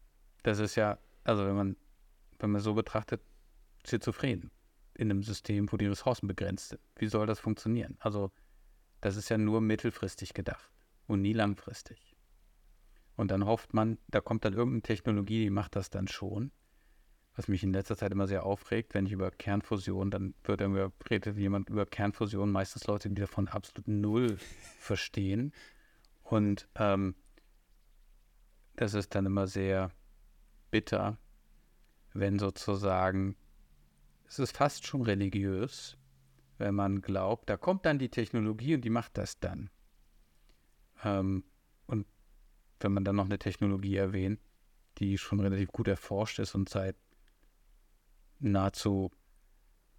das ist ja, also wenn man, wenn man so betrachtet, schizophren in einem System, wo die Ressourcen begrenzt sind. Wie soll das funktionieren? Also das ist ja nur mittelfristig gedacht und nie langfristig. Und dann hofft man, da kommt dann irgendeine Technologie, die macht das dann schon was mich in letzter Zeit immer sehr aufregt, wenn ich über Kernfusion, dann wird irgendwie, redet jemand über Kernfusion, meistens Leute, die davon absolut null verstehen. Und ähm, das ist dann immer sehr bitter, wenn sozusagen, es ist fast schon religiös, wenn man glaubt, da kommt dann die Technologie und die macht das dann. Ähm, und wenn man dann noch eine Technologie erwähnt, die schon relativ gut erforscht ist und seit nahezu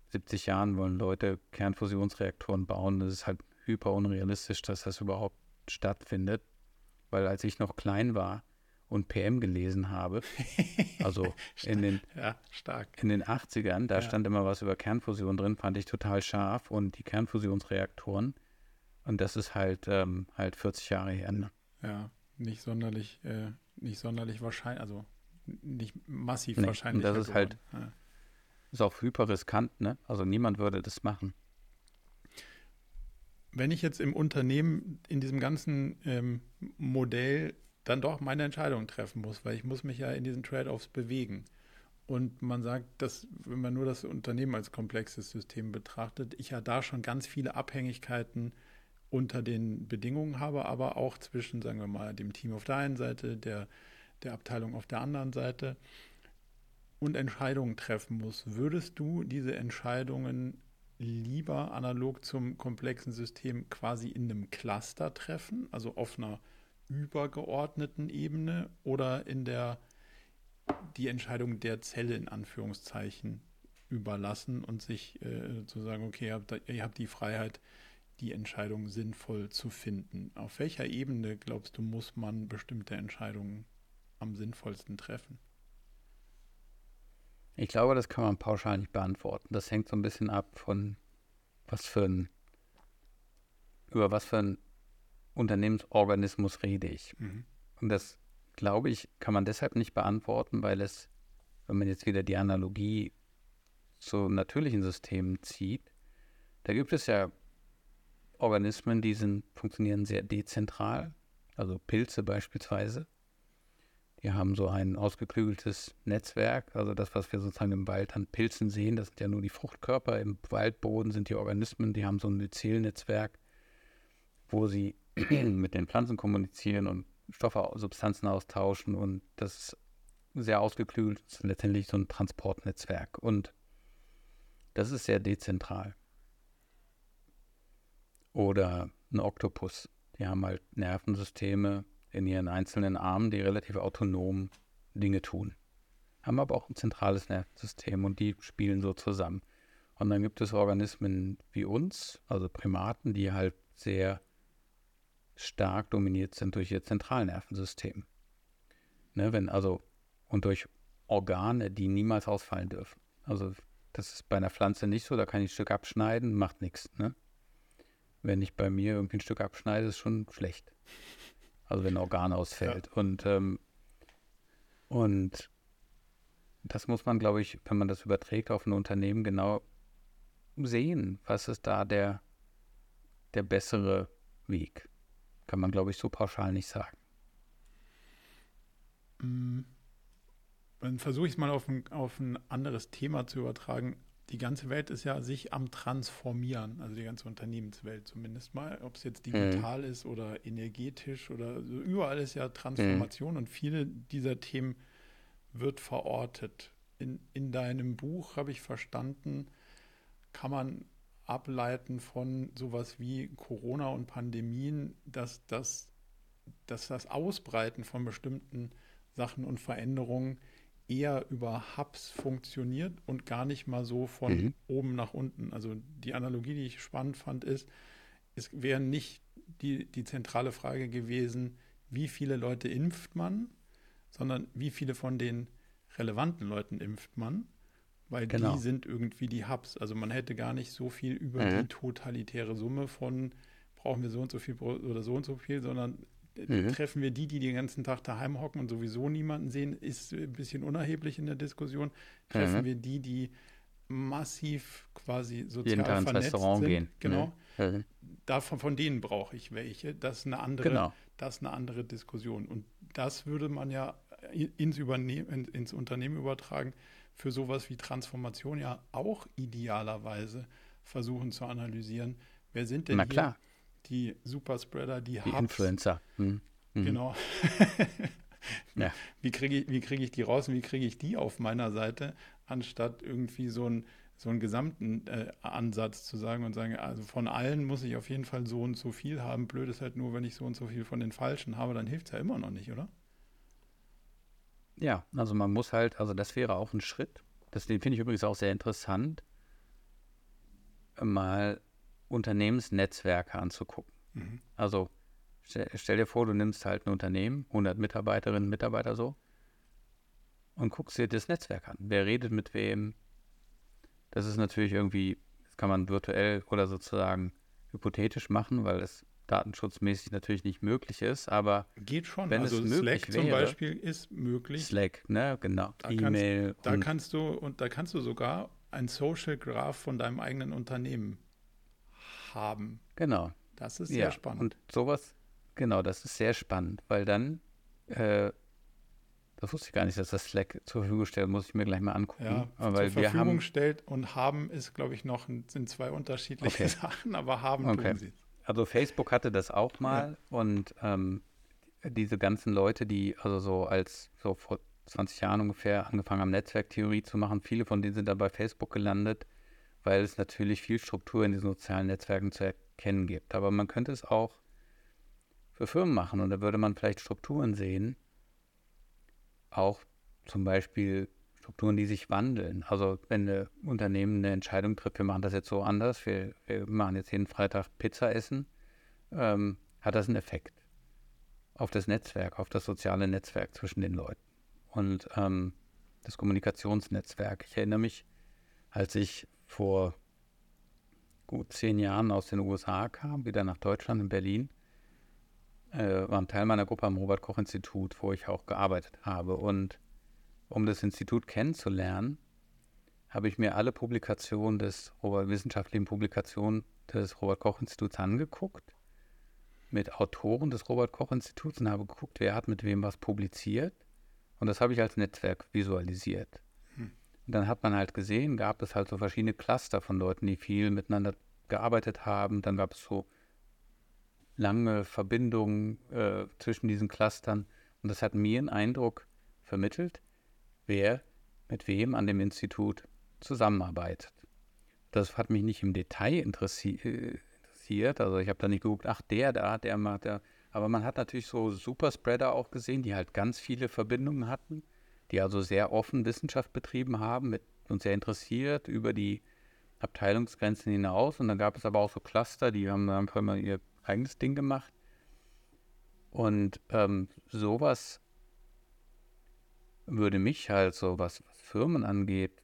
70 Jahren wollen Leute Kernfusionsreaktoren bauen. Das ist halt hyper unrealistisch, dass das überhaupt stattfindet. Weil als ich noch klein war und PM gelesen habe, also in den, ja, in den 80ern, da ja. stand immer was über Kernfusion drin, fand ich total scharf und die Kernfusionsreaktoren. Und das ist halt, ähm, halt 40 Jahre her. Ne? Ja, nicht sonderlich, äh, nicht sonderlich wahrscheinlich, also nicht massiv nee, wahrscheinlich. Und das ist halt, ja. ist auch hyper riskant, ne? Also niemand würde das machen. Wenn ich jetzt im Unternehmen in diesem ganzen ähm, Modell dann doch meine Entscheidung treffen muss, weil ich muss mich ja in diesen Trade-offs bewegen. Und man sagt, dass, wenn man nur das Unternehmen als komplexes System betrachtet, ich ja da schon ganz viele Abhängigkeiten unter den Bedingungen habe, aber auch zwischen, sagen wir mal, dem Team auf der einen Seite, der, der Abteilung auf der anderen Seite und Entscheidungen treffen muss. Würdest du diese Entscheidungen lieber analog zum komplexen System quasi in einem Cluster treffen, also auf einer übergeordneten Ebene oder in der die Entscheidung der Zelle in Anführungszeichen überlassen und sich äh, zu sagen, okay, ihr habt, ihr habt die Freiheit, die Entscheidung sinnvoll zu finden. Auf welcher Ebene, glaubst du, muss man bestimmte Entscheidungen am sinnvollsten treffen? Ich glaube, das kann man pauschal nicht beantworten. Das hängt so ein bisschen ab von was für ein, über was für ein Unternehmensorganismus rede ich. Mhm. Und das, glaube ich, kann man deshalb nicht beantworten, weil es, wenn man jetzt wieder die Analogie zu natürlichen Systemen zieht, da gibt es ja Organismen, die sind, funktionieren sehr dezentral, also Pilze beispielsweise. Die haben so ein ausgeklügeltes Netzwerk, also das, was wir sozusagen im Wald an Pilzen sehen, das sind ja nur die Fruchtkörper. Im Waldboden sind die Organismen, die haben so ein Myzelnetzwerk, wo sie mit den Pflanzen kommunizieren und Stoffe, Substanzen austauschen und das ist sehr ausgeklügelt, das ist letztendlich so ein Transportnetzwerk und das ist sehr dezentral. Oder ein Oktopus. Die haben halt Nervensysteme in ihren einzelnen Armen, die relativ autonom Dinge tun. Haben aber auch ein zentrales Nervensystem und die spielen so zusammen. Und dann gibt es Organismen wie uns, also Primaten, die halt sehr stark dominiert sind durch ihr Zentralnervensystem. Ne, wenn also und durch Organe, die niemals ausfallen dürfen. Also das ist bei einer Pflanze nicht so, da kann ich ein Stück abschneiden, macht nichts. Ne? Wenn ich bei mir irgendwie ein Stück abschneide, ist schon schlecht. Also wenn ein Organ ausfällt. Ja. Und, ähm, und das muss man, glaube ich, wenn man das überträgt auf ein Unternehmen, genau sehen. Was ist da der, der bessere Weg? Kann man, glaube ich, so pauschal nicht sagen. Mm. Dann versuche ich es mal auf ein, auf ein anderes Thema zu übertragen die ganze Welt ist ja sich am Transformieren, also die ganze Unternehmenswelt zumindest mal, ob es jetzt digital mhm. ist oder energetisch oder so, überall ist ja Transformation mhm. und viele dieser Themen wird verortet. In, in deinem Buch habe ich verstanden, kann man ableiten von sowas wie Corona und Pandemien, dass das, dass das Ausbreiten von bestimmten Sachen und Veränderungen eher über Hubs funktioniert und gar nicht mal so von mhm. oben nach unten. Also die Analogie, die ich spannend fand, ist, es wäre nicht die, die zentrale Frage gewesen, wie viele Leute impft man, sondern wie viele von den relevanten Leuten impft man, weil genau. die sind irgendwie die Hubs. Also man hätte gar nicht so viel über mhm. die totalitäre Summe von brauchen wir so und so viel oder so und so viel, sondern mhm. treffen wir die, die den ganzen Tag daheim hocken und sowieso niemanden sehen, ist ein bisschen unerheblich in der Diskussion. Treffen mhm. wir die, die massiv quasi sozial Jeden Tag vernetzt Restaurant sind. gehen. Genau. Mhm. Davon, von denen brauche ich welche. Das ist eine andere, genau. das ist eine andere Diskussion. Und das würde man ja ins, Übernehmen, ins Unternehmen übertragen, für sowas wie Transformation ja auch idealerweise versuchen zu analysieren. Wer sind denn Na, hier die Superspreader, die, die Hubs. Influencer. Hm. Mhm. Genau. ja. Wie kriege ich, krieg ich die raus und wie kriege ich die auf meiner Seite, anstatt irgendwie so, ein, so einen gesamten äh, Ansatz zu sagen und sagen, also von allen muss ich auf jeden Fall so und so viel haben. Blöd ist halt nur, wenn ich so und so viel von den Falschen habe, dann hilft es ja immer noch nicht, oder? Ja, also man muss halt, also das wäre auch ein Schritt. Das den finde ich übrigens auch sehr interessant, mal Unternehmensnetzwerke anzugucken. Mhm. Also stell, stell, dir vor, du nimmst halt ein Unternehmen, 100 Mitarbeiterinnen, Mitarbeiter so, und guckst dir das Netzwerk an. Wer redet mit wem? Das ist natürlich irgendwie, das kann man virtuell oder sozusagen hypothetisch machen, weil es datenschutzmäßig natürlich nicht möglich ist, aber geht schon. Wenn also es möglich Slack wäre, zum Beispiel ist möglich. Slack, ne, genau. E-Mail. Da kannst du und da kannst du sogar ein Social Graph von deinem eigenen Unternehmen haben. Genau. Das ist sehr ja, spannend. Und sowas, genau, das ist sehr spannend, weil dann, äh, das wusste ich gar nicht, dass das Slack zur Verfügung stellt, muss ich mir gleich mal angucken. Ja, aber zur Verfügung haben, stellt und haben ist, glaube ich, noch sind zwei unterschiedliche okay. Sachen, aber haben okay. tun sie. Also Facebook hatte das auch mal ja. und ähm, diese ganzen Leute, die also so als so vor 20 Jahren ungefähr angefangen haben, Netzwerktheorie zu machen, viele von denen sind da bei Facebook gelandet, weil es natürlich viel Struktur in diesen sozialen Netzwerken zu erkennen gibt. Aber man könnte es auch für Firmen machen und da würde man vielleicht Strukturen sehen, auch zum Beispiel Strukturen, die sich wandeln. Also wenn ein Unternehmen eine Entscheidung trifft, wir machen das jetzt so anders, wir, wir machen jetzt jeden Freitag Pizza essen, ähm, hat das einen Effekt auf das Netzwerk, auf das soziale Netzwerk zwischen den Leuten und ähm, das Kommunikationsnetzwerk. Ich erinnere mich, als ich vor gut zehn Jahren aus den USA kam, wieder nach Deutschland in Berlin, äh, war ein Teil meiner Gruppe am Robert-Koch-Institut, wo ich auch gearbeitet habe und um das Institut kennenzulernen, habe ich mir alle Publikationen des wissenschaftlichen Publikationen des Robert Koch Instituts angeguckt, mit Autoren des Robert Koch Instituts und habe geguckt, wer hat mit wem was publiziert. Und das habe ich als Netzwerk visualisiert. Dann hat man halt gesehen, gab es halt so verschiedene Cluster von Leuten, die viel miteinander gearbeitet haben. Dann gab es so lange Verbindungen äh, zwischen diesen Clustern. Und das hat mir einen Eindruck vermittelt, wer mit wem an dem Institut zusammenarbeitet. Das hat mich nicht im Detail interessi interessiert. Also ich habe da nicht geguckt, ach der da, der macht der. Aber man hat natürlich so Superspreader auch gesehen, die halt ganz viele Verbindungen hatten, die also sehr offen Wissenschaft betrieben haben mit, und sehr interessiert über die Abteilungsgrenzen hinaus. Und dann gab es aber auch so Cluster, die haben einfach mal ihr eigenes Ding gemacht. Und ähm, sowas würde mich halt so, was, Firmen angeht,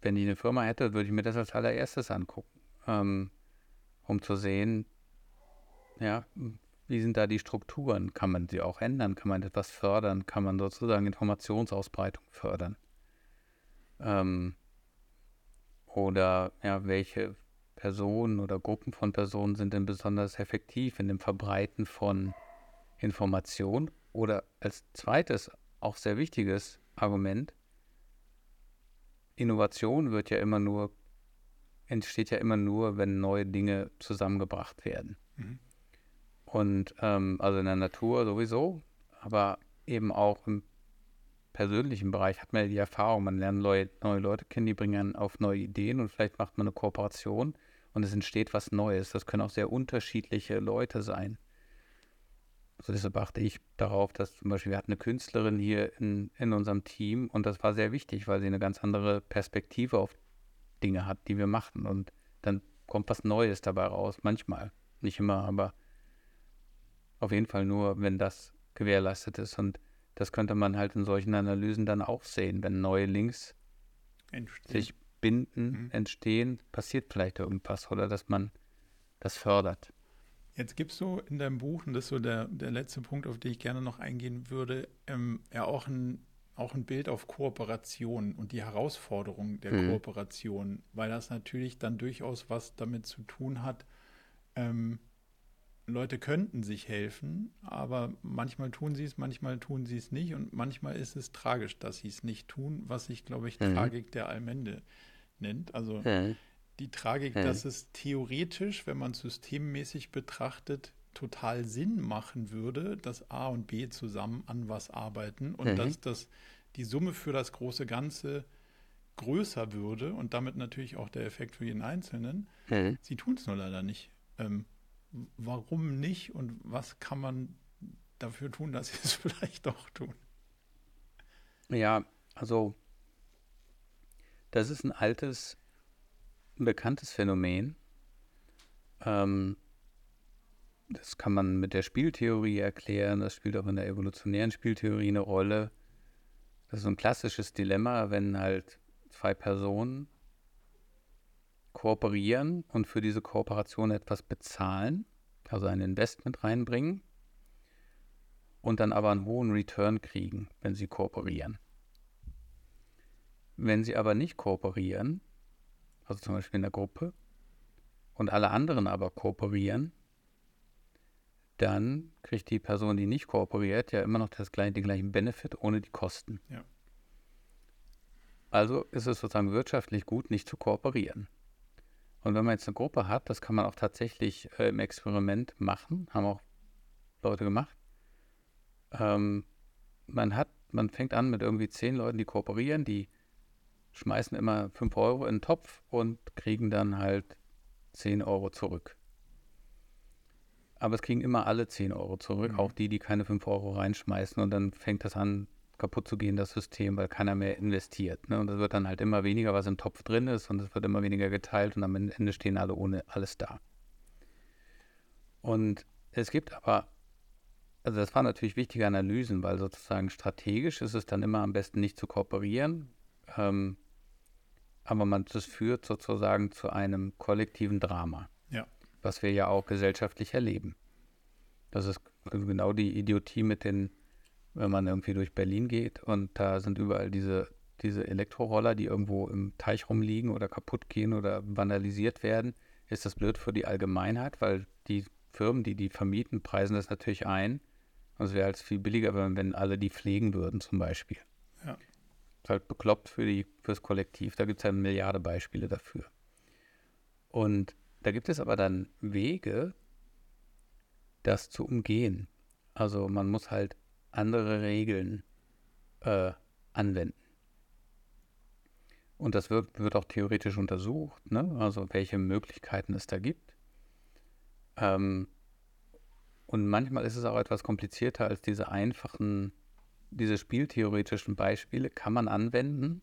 wenn ich eine Firma hätte, würde ich mir das als allererstes angucken, ähm, um zu sehen, ja, wie sind da die Strukturen? Kann man sie auch ändern? Kann man etwas fördern? Kann man sozusagen Informationsausbreitung fördern? Ähm, oder ja, welche Personen oder Gruppen von Personen sind denn besonders effektiv in dem Verbreiten von Information? Oder als zweites auch sehr wichtiges Argument. Innovation wird ja immer nur, entsteht ja immer nur, wenn neue Dinge zusammengebracht werden. Mhm. Und ähm, also in der Natur sowieso, aber eben auch im persönlichen Bereich hat man ja die Erfahrung, man lernt neue, neue Leute kennen, die bringen auf neue Ideen und vielleicht macht man eine Kooperation und es entsteht was Neues. Das können auch sehr unterschiedliche Leute sein. Also deshalb achte ich darauf, dass zum Beispiel wir hatten eine Künstlerin hier in, in unserem Team und das war sehr wichtig, weil sie eine ganz andere Perspektive auf Dinge hat, die wir machen. Und dann kommt was Neues dabei raus. Manchmal. Nicht immer, aber auf jeden Fall nur, wenn das gewährleistet ist. Und das könnte man halt in solchen Analysen dann auch sehen. Wenn neue Links entstehen. sich binden, mhm. entstehen, passiert vielleicht irgendwas oder dass man das fördert. Jetzt gibst du in deinem Buch, und das ist so der, der letzte Punkt, auf den ich gerne noch eingehen würde, ähm, ja auch ein, auch ein Bild auf Kooperation und die Herausforderung der mhm. Kooperation, weil das natürlich dann durchaus was damit zu tun hat, ähm, Leute könnten sich helfen, aber manchmal tun sie es, manchmal tun sie es nicht und manchmal ist es tragisch, dass sie es nicht tun, was sich, glaube ich, mhm. Tragik der Allmende nennt. Also mhm die Tragik, hm. dass es theoretisch, wenn man systemmäßig betrachtet, total Sinn machen würde, dass A und B zusammen an was arbeiten und mhm. dass das die Summe für das große Ganze größer würde und damit natürlich auch der Effekt für jeden Einzelnen. Mhm. Sie tun es nur leider nicht. Ähm, warum nicht und was kann man dafür tun, dass sie es vielleicht doch tun? Ja, also das ist ein altes, bekanntes Phänomen. Ähm, das kann man mit der Spieltheorie erklären, das spielt auch in der evolutionären Spieltheorie eine Rolle. Das ist ein klassisches Dilemma, wenn halt zwei Personen kooperieren und für diese Kooperation etwas bezahlen, also ein Investment reinbringen und dann aber einen hohen Return kriegen, wenn sie kooperieren. Wenn sie aber nicht kooperieren, also zum Beispiel in der Gruppe, und alle anderen aber kooperieren, dann kriegt die Person, die nicht kooperiert, ja immer noch das gleiche, den gleichen Benefit ohne die Kosten. Ja. Also ist es sozusagen wirtschaftlich gut, nicht zu kooperieren. Und wenn man jetzt eine Gruppe hat, das kann man auch tatsächlich äh, im Experiment machen, haben auch Leute gemacht. Ähm, man hat, man fängt an mit irgendwie zehn Leuten, die kooperieren, die schmeißen immer fünf Euro in den Topf und kriegen dann halt zehn Euro zurück. Aber es kriegen immer alle 10 Euro zurück, mhm. auch die, die keine 5 Euro reinschmeißen. Und dann fängt das an, kaputt zu gehen, das System, weil keiner mehr investiert. Ne? Und es wird dann halt immer weniger, was im Topf drin ist, und es wird immer weniger geteilt und am Ende stehen alle ohne alles da. Und es gibt aber, also das waren natürlich wichtige Analysen, weil sozusagen strategisch ist es dann immer am besten nicht zu kooperieren. Ähm, aber man, das führt sozusagen zu einem kollektiven Drama was wir ja auch gesellschaftlich erleben. Das ist genau die Idiotie mit den, wenn man irgendwie durch Berlin geht und da sind überall diese, diese Elektroroller, die irgendwo im Teich rumliegen oder kaputt gehen oder vandalisiert werden, ist das blöd für die Allgemeinheit, weil die Firmen, die die vermieten, preisen das natürlich ein. Und es wäre halt viel billiger, wenn, wenn alle die pflegen würden, zum Beispiel. Ja. Ist halt bekloppt für die, fürs Kollektiv. Da gibt es ja eine Milliarde Beispiele dafür. Und da gibt es aber dann Wege, das zu umgehen. Also man muss halt andere Regeln äh, anwenden. Und das wird, wird auch theoretisch untersucht, ne? also welche Möglichkeiten es da gibt. Ähm, und manchmal ist es auch etwas komplizierter als diese einfachen, diese spieltheoretischen Beispiele kann man anwenden,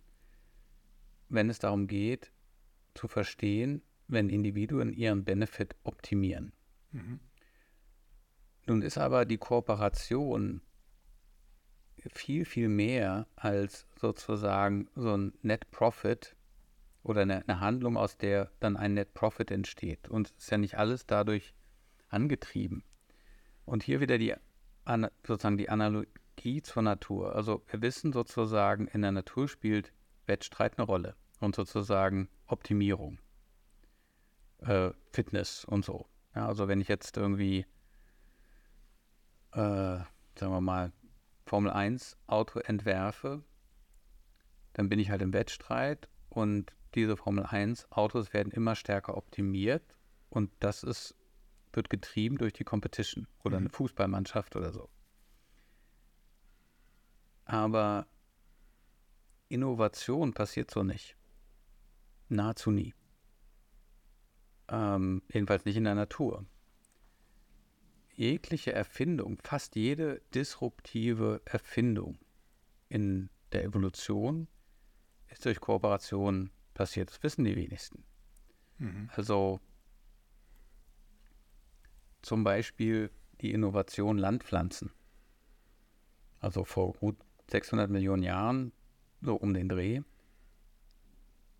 wenn es darum geht, zu verstehen, wenn Individuen ihren Benefit optimieren. Mhm. Nun ist aber die Kooperation viel, viel mehr als sozusagen so ein Net Profit oder eine, eine, Handlung, aus der dann ein Net Profit entsteht. Und es ist ja nicht alles dadurch angetrieben. Und hier wieder die sozusagen die Analogie zur Natur. Also wir wissen sozusagen, in der Natur spielt Wettstreit eine Rolle und sozusagen Optimierung äh, Fitness und so. Ja, also wenn ich jetzt irgendwie, äh, sagen wir mal, Formel 1 Auto entwerfe, dann bin ich halt im Wettstreit und diese Formel 1 Autos werden immer stärker optimiert und das ist, wird getrieben durch die Competition oder mhm. eine Fußballmannschaft oder so. Aber Innovation passiert so nicht. Nahezu nie. Ähm, jedenfalls nicht in der Natur. Jegliche Erfindung, fast jede disruptive Erfindung in der Evolution ist durch Kooperation passiert. Das wissen die wenigsten. Mhm. Also zum Beispiel die Innovation Landpflanzen. Also vor gut 600 Millionen Jahren, so um den Dreh.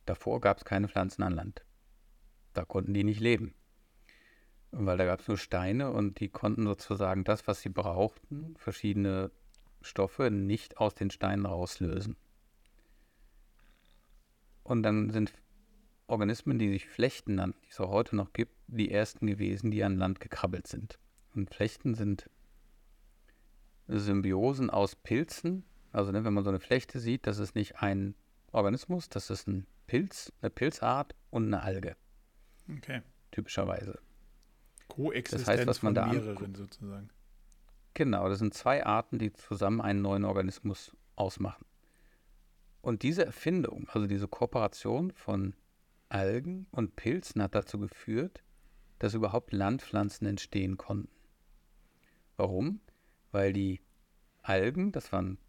Davor gab es keine Pflanzen an Land. Da konnten die nicht leben. Weil da gab es nur Steine und die konnten sozusagen das, was sie brauchten, verschiedene Stoffe, nicht aus den Steinen rauslösen. Und dann sind Organismen, die sich Flechten nannten, die es auch heute noch gibt, die ersten gewesen, die an Land gekrabbelt sind. Und Flechten sind Symbiosen aus Pilzen. Also ne, wenn man so eine Flechte sieht, das ist nicht ein Organismus, das ist ein Pilz, eine Pilzart und eine Alge. Okay. Typischerweise. Koexistenz das heißt, was man da mehreren sozusagen. Genau, das sind zwei Arten, die zusammen einen neuen Organismus ausmachen. Und diese Erfindung, also diese Kooperation von Algen und Pilzen hat dazu geführt, dass überhaupt Landpflanzen entstehen konnten. Warum? Weil die Algen, das waren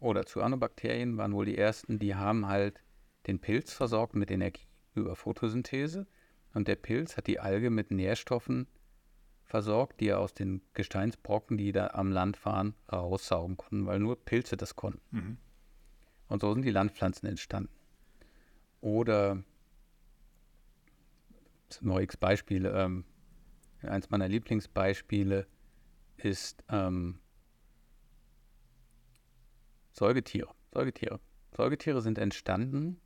oder Cyanobakterien waren wohl die ersten, die haben halt den Pilz versorgt mit Energie über Photosynthese und der Pilz hat die Alge mit Nährstoffen versorgt, die er aus den Gesteinsbrocken, die da am Land fahren, raussaugen konnten, weil nur Pilze das konnten. Mhm. Und so sind die Landpflanzen entstanden. Oder noch Beispiele, ähm, eins meiner Lieblingsbeispiele ist ähm, Säugetiere. Säugetiere. Säugetiere sind entstanden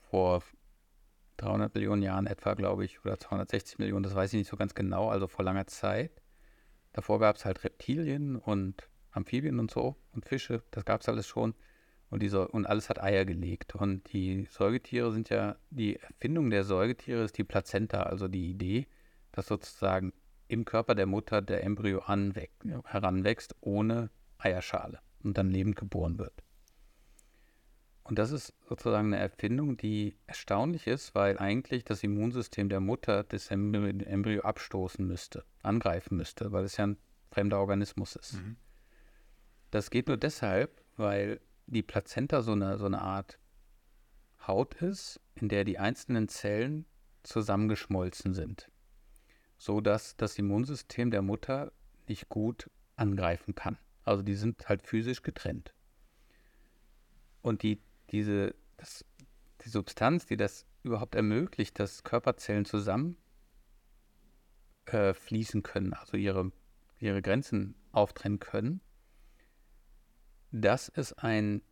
vor 300 Millionen Jahren etwa, glaube ich, oder 260 Millionen, das weiß ich nicht so ganz genau, also vor langer Zeit. Davor gab es halt Reptilien und Amphibien und so und Fische, das gab es alles schon. Und, diese, und alles hat Eier gelegt. Und die Säugetiere sind ja, die Erfindung der Säugetiere ist die Plazenta, also die Idee, dass sozusagen im Körper der Mutter der Embryo anwächst, heranwächst ohne Eierschale und dann lebend geboren wird. Und das ist sozusagen eine Erfindung, die erstaunlich ist, weil eigentlich das Immunsystem der Mutter das Embryo abstoßen müsste, angreifen müsste, weil es ja ein fremder Organismus ist. Mhm. Das geht nur deshalb, weil die Plazenta so eine, so eine Art Haut ist, in der die einzelnen Zellen zusammengeschmolzen sind, so dass das Immunsystem der Mutter nicht gut angreifen kann. Also die sind halt physisch getrennt. Und die diese, das, die Substanz, die das überhaupt ermöglicht, dass Körperzellen zusammen äh, fließen können, also ihre, ihre Grenzen auftrennen können, das ist ein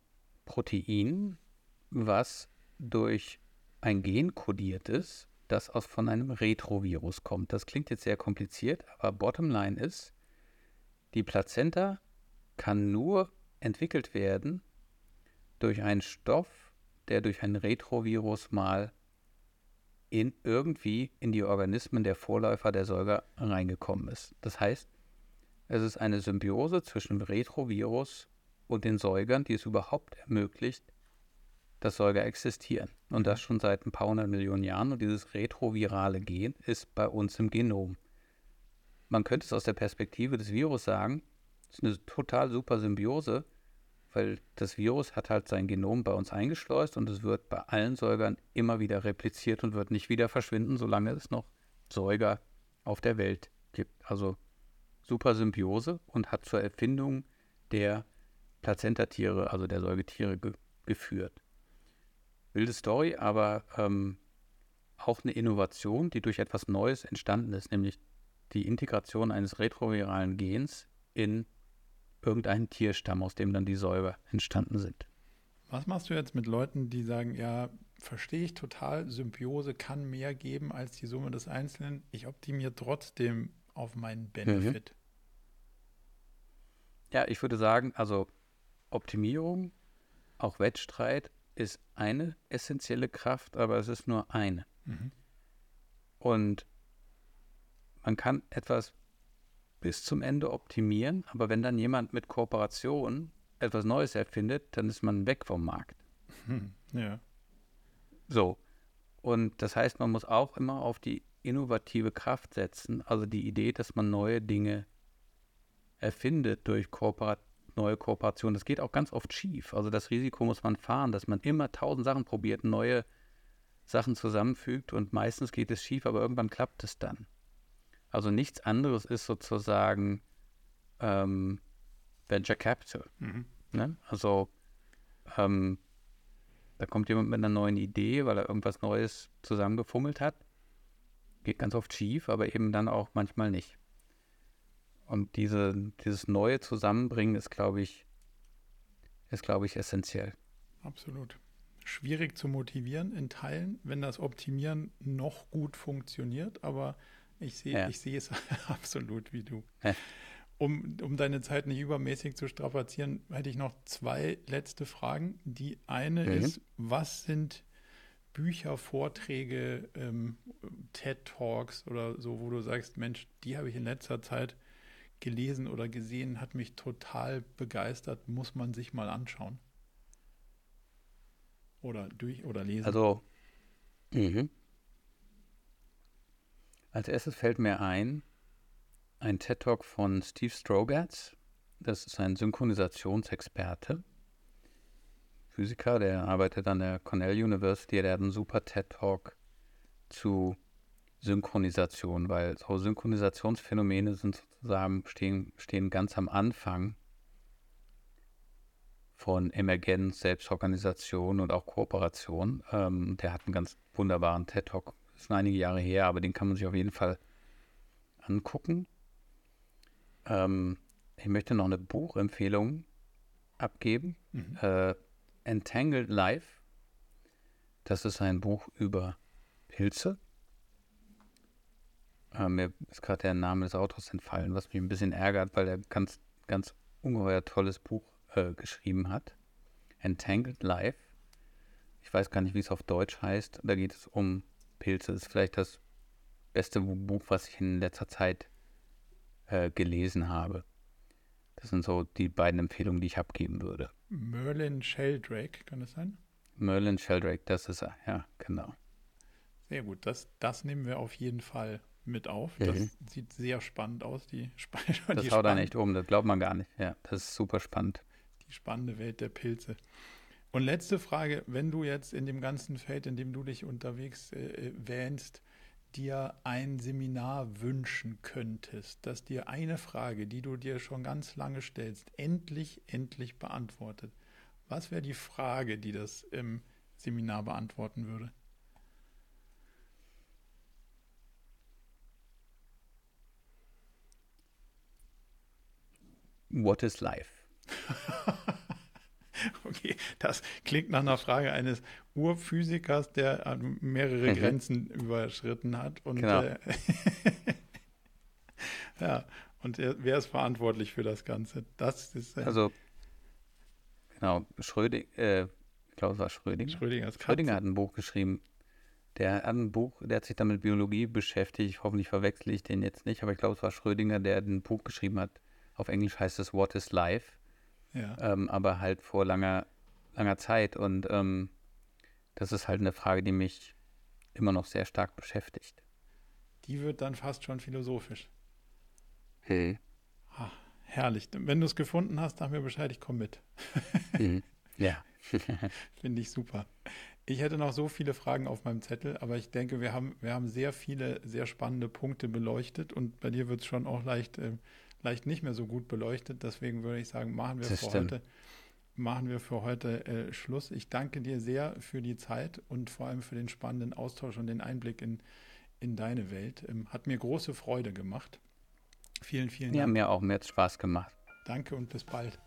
Protein, was durch ein Gen kodiert ist, das aus von einem Retrovirus kommt. Das klingt jetzt sehr kompliziert, aber Bottomline ist, die Plazenta kann nur entwickelt werden, durch einen Stoff, der durch ein Retrovirus mal in irgendwie in die Organismen der Vorläufer der Säuger reingekommen ist. Das heißt, es ist eine Symbiose zwischen Retrovirus und den Säugern, die es überhaupt ermöglicht, dass Säuger existieren. Und das schon seit ein paar hundert Millionen Jahren. Und dieses retrovirale Gen ist bei uns im Genom. Man könnte es aus der Perspektive des Virus sagen, es ist eine total super Symbiose, weil das Virus hat halt sein Genom bei uns eingeschleust und es wird bei allen Säugern immer wieder repliziert und wird nicht wieder verschwinden, solange es noch Säuger auf der Welt gibt. Also super Symbiose und hat zur Erfindung der Plazentatiere, also der Säugetiere, ge geführt. Wilde Story, aber ähm, auch eine Innovation, die durch etwas Neues entstanden ist, nämlich die Integration eines retroviralen Gens in irgendeinen Tierstamm, aus dem dann die Säuger entstanden sind. Was machst du jetzt mit Leuten, die sagen, ja, verstehe ich total, Symbiose kann mehr geben als die Summe des Einzelnen, ich optimiere trotzdem auf meinen Benefit? Mhm. Ja, ich würde sagen, also Optimierung, auch Wettstreit, ist eine essentielle Kraft, aber es ist nur eine. Mhm. Und man kann etwas bis zum Ende optimieren, aber wenn dann jemand mit Kooperation etwas Neues erfindet, dann ist man weg vom Markt. Hm, ja. So. Und das heißt, man muss auch immer auf die innovative Kraft setzen, also die Idee, dass man neue Dinge erfindet durch Kooperat neue Kooperation. Das geht auch ganz oft schief. Also das Risiko muss man fahren, dass man immer tausend Sachen probiert, neue Sachen zusammenfügt und meistens geht es schief, aber irgendwann klappt es dann. Also nichts anderes ist sozusagen ähm, Venture Capital. Mhm. Ne? Also ähm, da kommt jemand mit einer neuen Idee, weil er irgendwas Neues zusammengefummelt hat. Geht ganz oft schief, aber eben dann auch manchmal nicht. Und diese, dieses neue Zusammenbringen ist, glaube ich, ist, glaube ich, essentiell. Absolut. Schwierig zu motivieren in Teilen, wenn das Optimieren noch gut funktioniert, aber ich sehe ja. ich sehe es absolut wie du. Um, um deine Zeit nicht übermäßig zu strapazieren, hätte ich noch zwei letzte Fragen. Die eine mhm. ist, was sind Bücher, Vorträge, ähm, TED-Talks oder so, wo du sagst, Mensch, die habe ich in letzter Zeit gelesen oder gesehen, hat mich total begeistert, muss man sich mal anschauen. Oder durch oder lesen. Also, mhm. Als erstes fällt mir ein, ein TED-Talk von Steve Strogatz. Das ist ein Synchronisationsexperte, Physiker, der arbeitet an der Cornell University, der hat einen super TED-Talk zu Synchronisation, weil so Synchronisationsphänomene sind sozusagen stehen, stehen ganz am Anfang von Emergenz, Selbstorganisation und auch Kooperation. Ähm, der hat einen ganz wunderbaren TED-Talk, ist einige Jahre her, aber den kann man sich auf jeden Fall angucken. Ähm, ich möchte noch eine Buchempfehlung abgeben. Mhm. Äh, Entangled Life. Das ist ein Buch über Pilze. Äh, mir ist gerade der Name des Autors entfallen, was mich ein bisschen ärgert, weil er ganz, ganz ungeheuer tolles Buch äh, geschrieben hat. Entangled Life. Ich weiß gar nicht, wie es auf Deutsch heißt. Da geht es um Pilze. Das ist vielleicht das beste Buch, was ich in letzter Zeit äh, gelesen habe. Das sind so die beiden Empfehlungen, die ich abgeben würde. Merlin Sheldrake, kann das sein? Merlin Sheldrake, das ist er, ja, genau. Sehr gut, das, das nehmen wir auf jeden Fall mit auf. Das mhm. sieht sehr spannend aus. Die, das die haut da nicht um, das glaubt man gar nicht. Ja, das ist super spannend. Die spannende Welt der Pilze. Und letzte Frage, wenn du jetzt in dem ganzen Feld, in dem du dich unterwegs äh, wähnst, dir ein Seminar wünschen könntest, dass dir eine Frage, die du dir schon ganz lange stellst, endlich, endlich beantwortet, was wäre die Frage, die das im Seminar beantworten würde? What is life? okay, das klingt nach einer Frage eines Urphysikers, der mehrere mhm. Grenzen überschritten hat. Und, genau. äh, ja, und er, wer ist verantwortlich für das Ganze? Das ist. Äh, also, genau, Schrödinger, äh, ich glaube, es war Schrödinger. Schrödingers Schrödinger hat ein Buch geschrieben. Der hat ein Buch, der hat sich damit Biologie beschäftigt. Hoffentlich verwechsel ich den jetzt nicht, aber ich glaube, es war Schrödinger, der ein Buch geschrieben hat. Auf Englisch heißt es What is Life? Ja. Ähm, aber halt vor langer, langer Zeit. Und ähm, das ist halt eine Frage, die mich immer noch sehr stark beschäftigt. Die wird dann fast schon philosophisch. Hey. Ach, herrlich. Wenn du es gefunden hast, sag mir Bescheid, ich komme mit. mhm. Ja. Finde ich super. Ich hätte noch so viele Fragen auf meinem Zettel, aber ich denke, wir haben, wir haben sehr viele, sehr spannende Punkte beleuchtet und bei dir wird es schon auch leicht, äh, leicht nicht mehr so gut beleuchtet. Deswegen würde ich sagen, machen wir für heute, machen wir für heute äh, Schluss. Ich danke dir sehr für die Zeit und vor allem für den spannenden Austausch und den Einblick in, in deine Welt. Ähm, hat mir große Freude gemacht. Vielen, vielen Dank. Ja, mir auch. Mir hat Spaß gemacht. Danke und bis bald.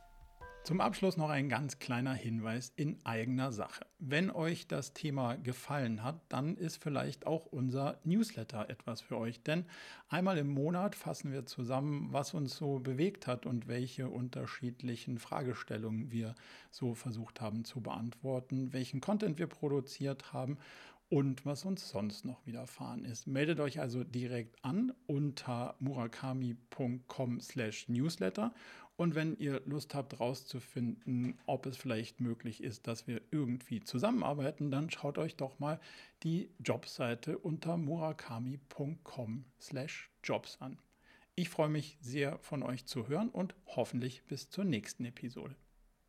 Zum Abschluss noch ein ganz kleiner Hinweis in eigener Sache. Wenn euch das Thema gefallen hat, dann ist vielleicht auch unser Newsletter etwas für euch. Denn einmal im Monat fassen wir zusammen, was uns so bewegt hat und welche unterschiedlichen Fragestellungen wir so versucht haben zu beantworten, welchen Content wir produziert haben und was uns sonst noch widerfahren ist. Meldet euch also direkt an unter murakami.com/newsletter und wenn ihr Lust habt, rauszufinden, ob es vielleicht möglich ist, dass wir irgendwie zusammenarbeiten, dann schaut euch doch mal die Jobseite unter murakami.com/jobs an. Ich freue mich sehr von euch zu hören und hoffentlich bis zur nächsten Episode.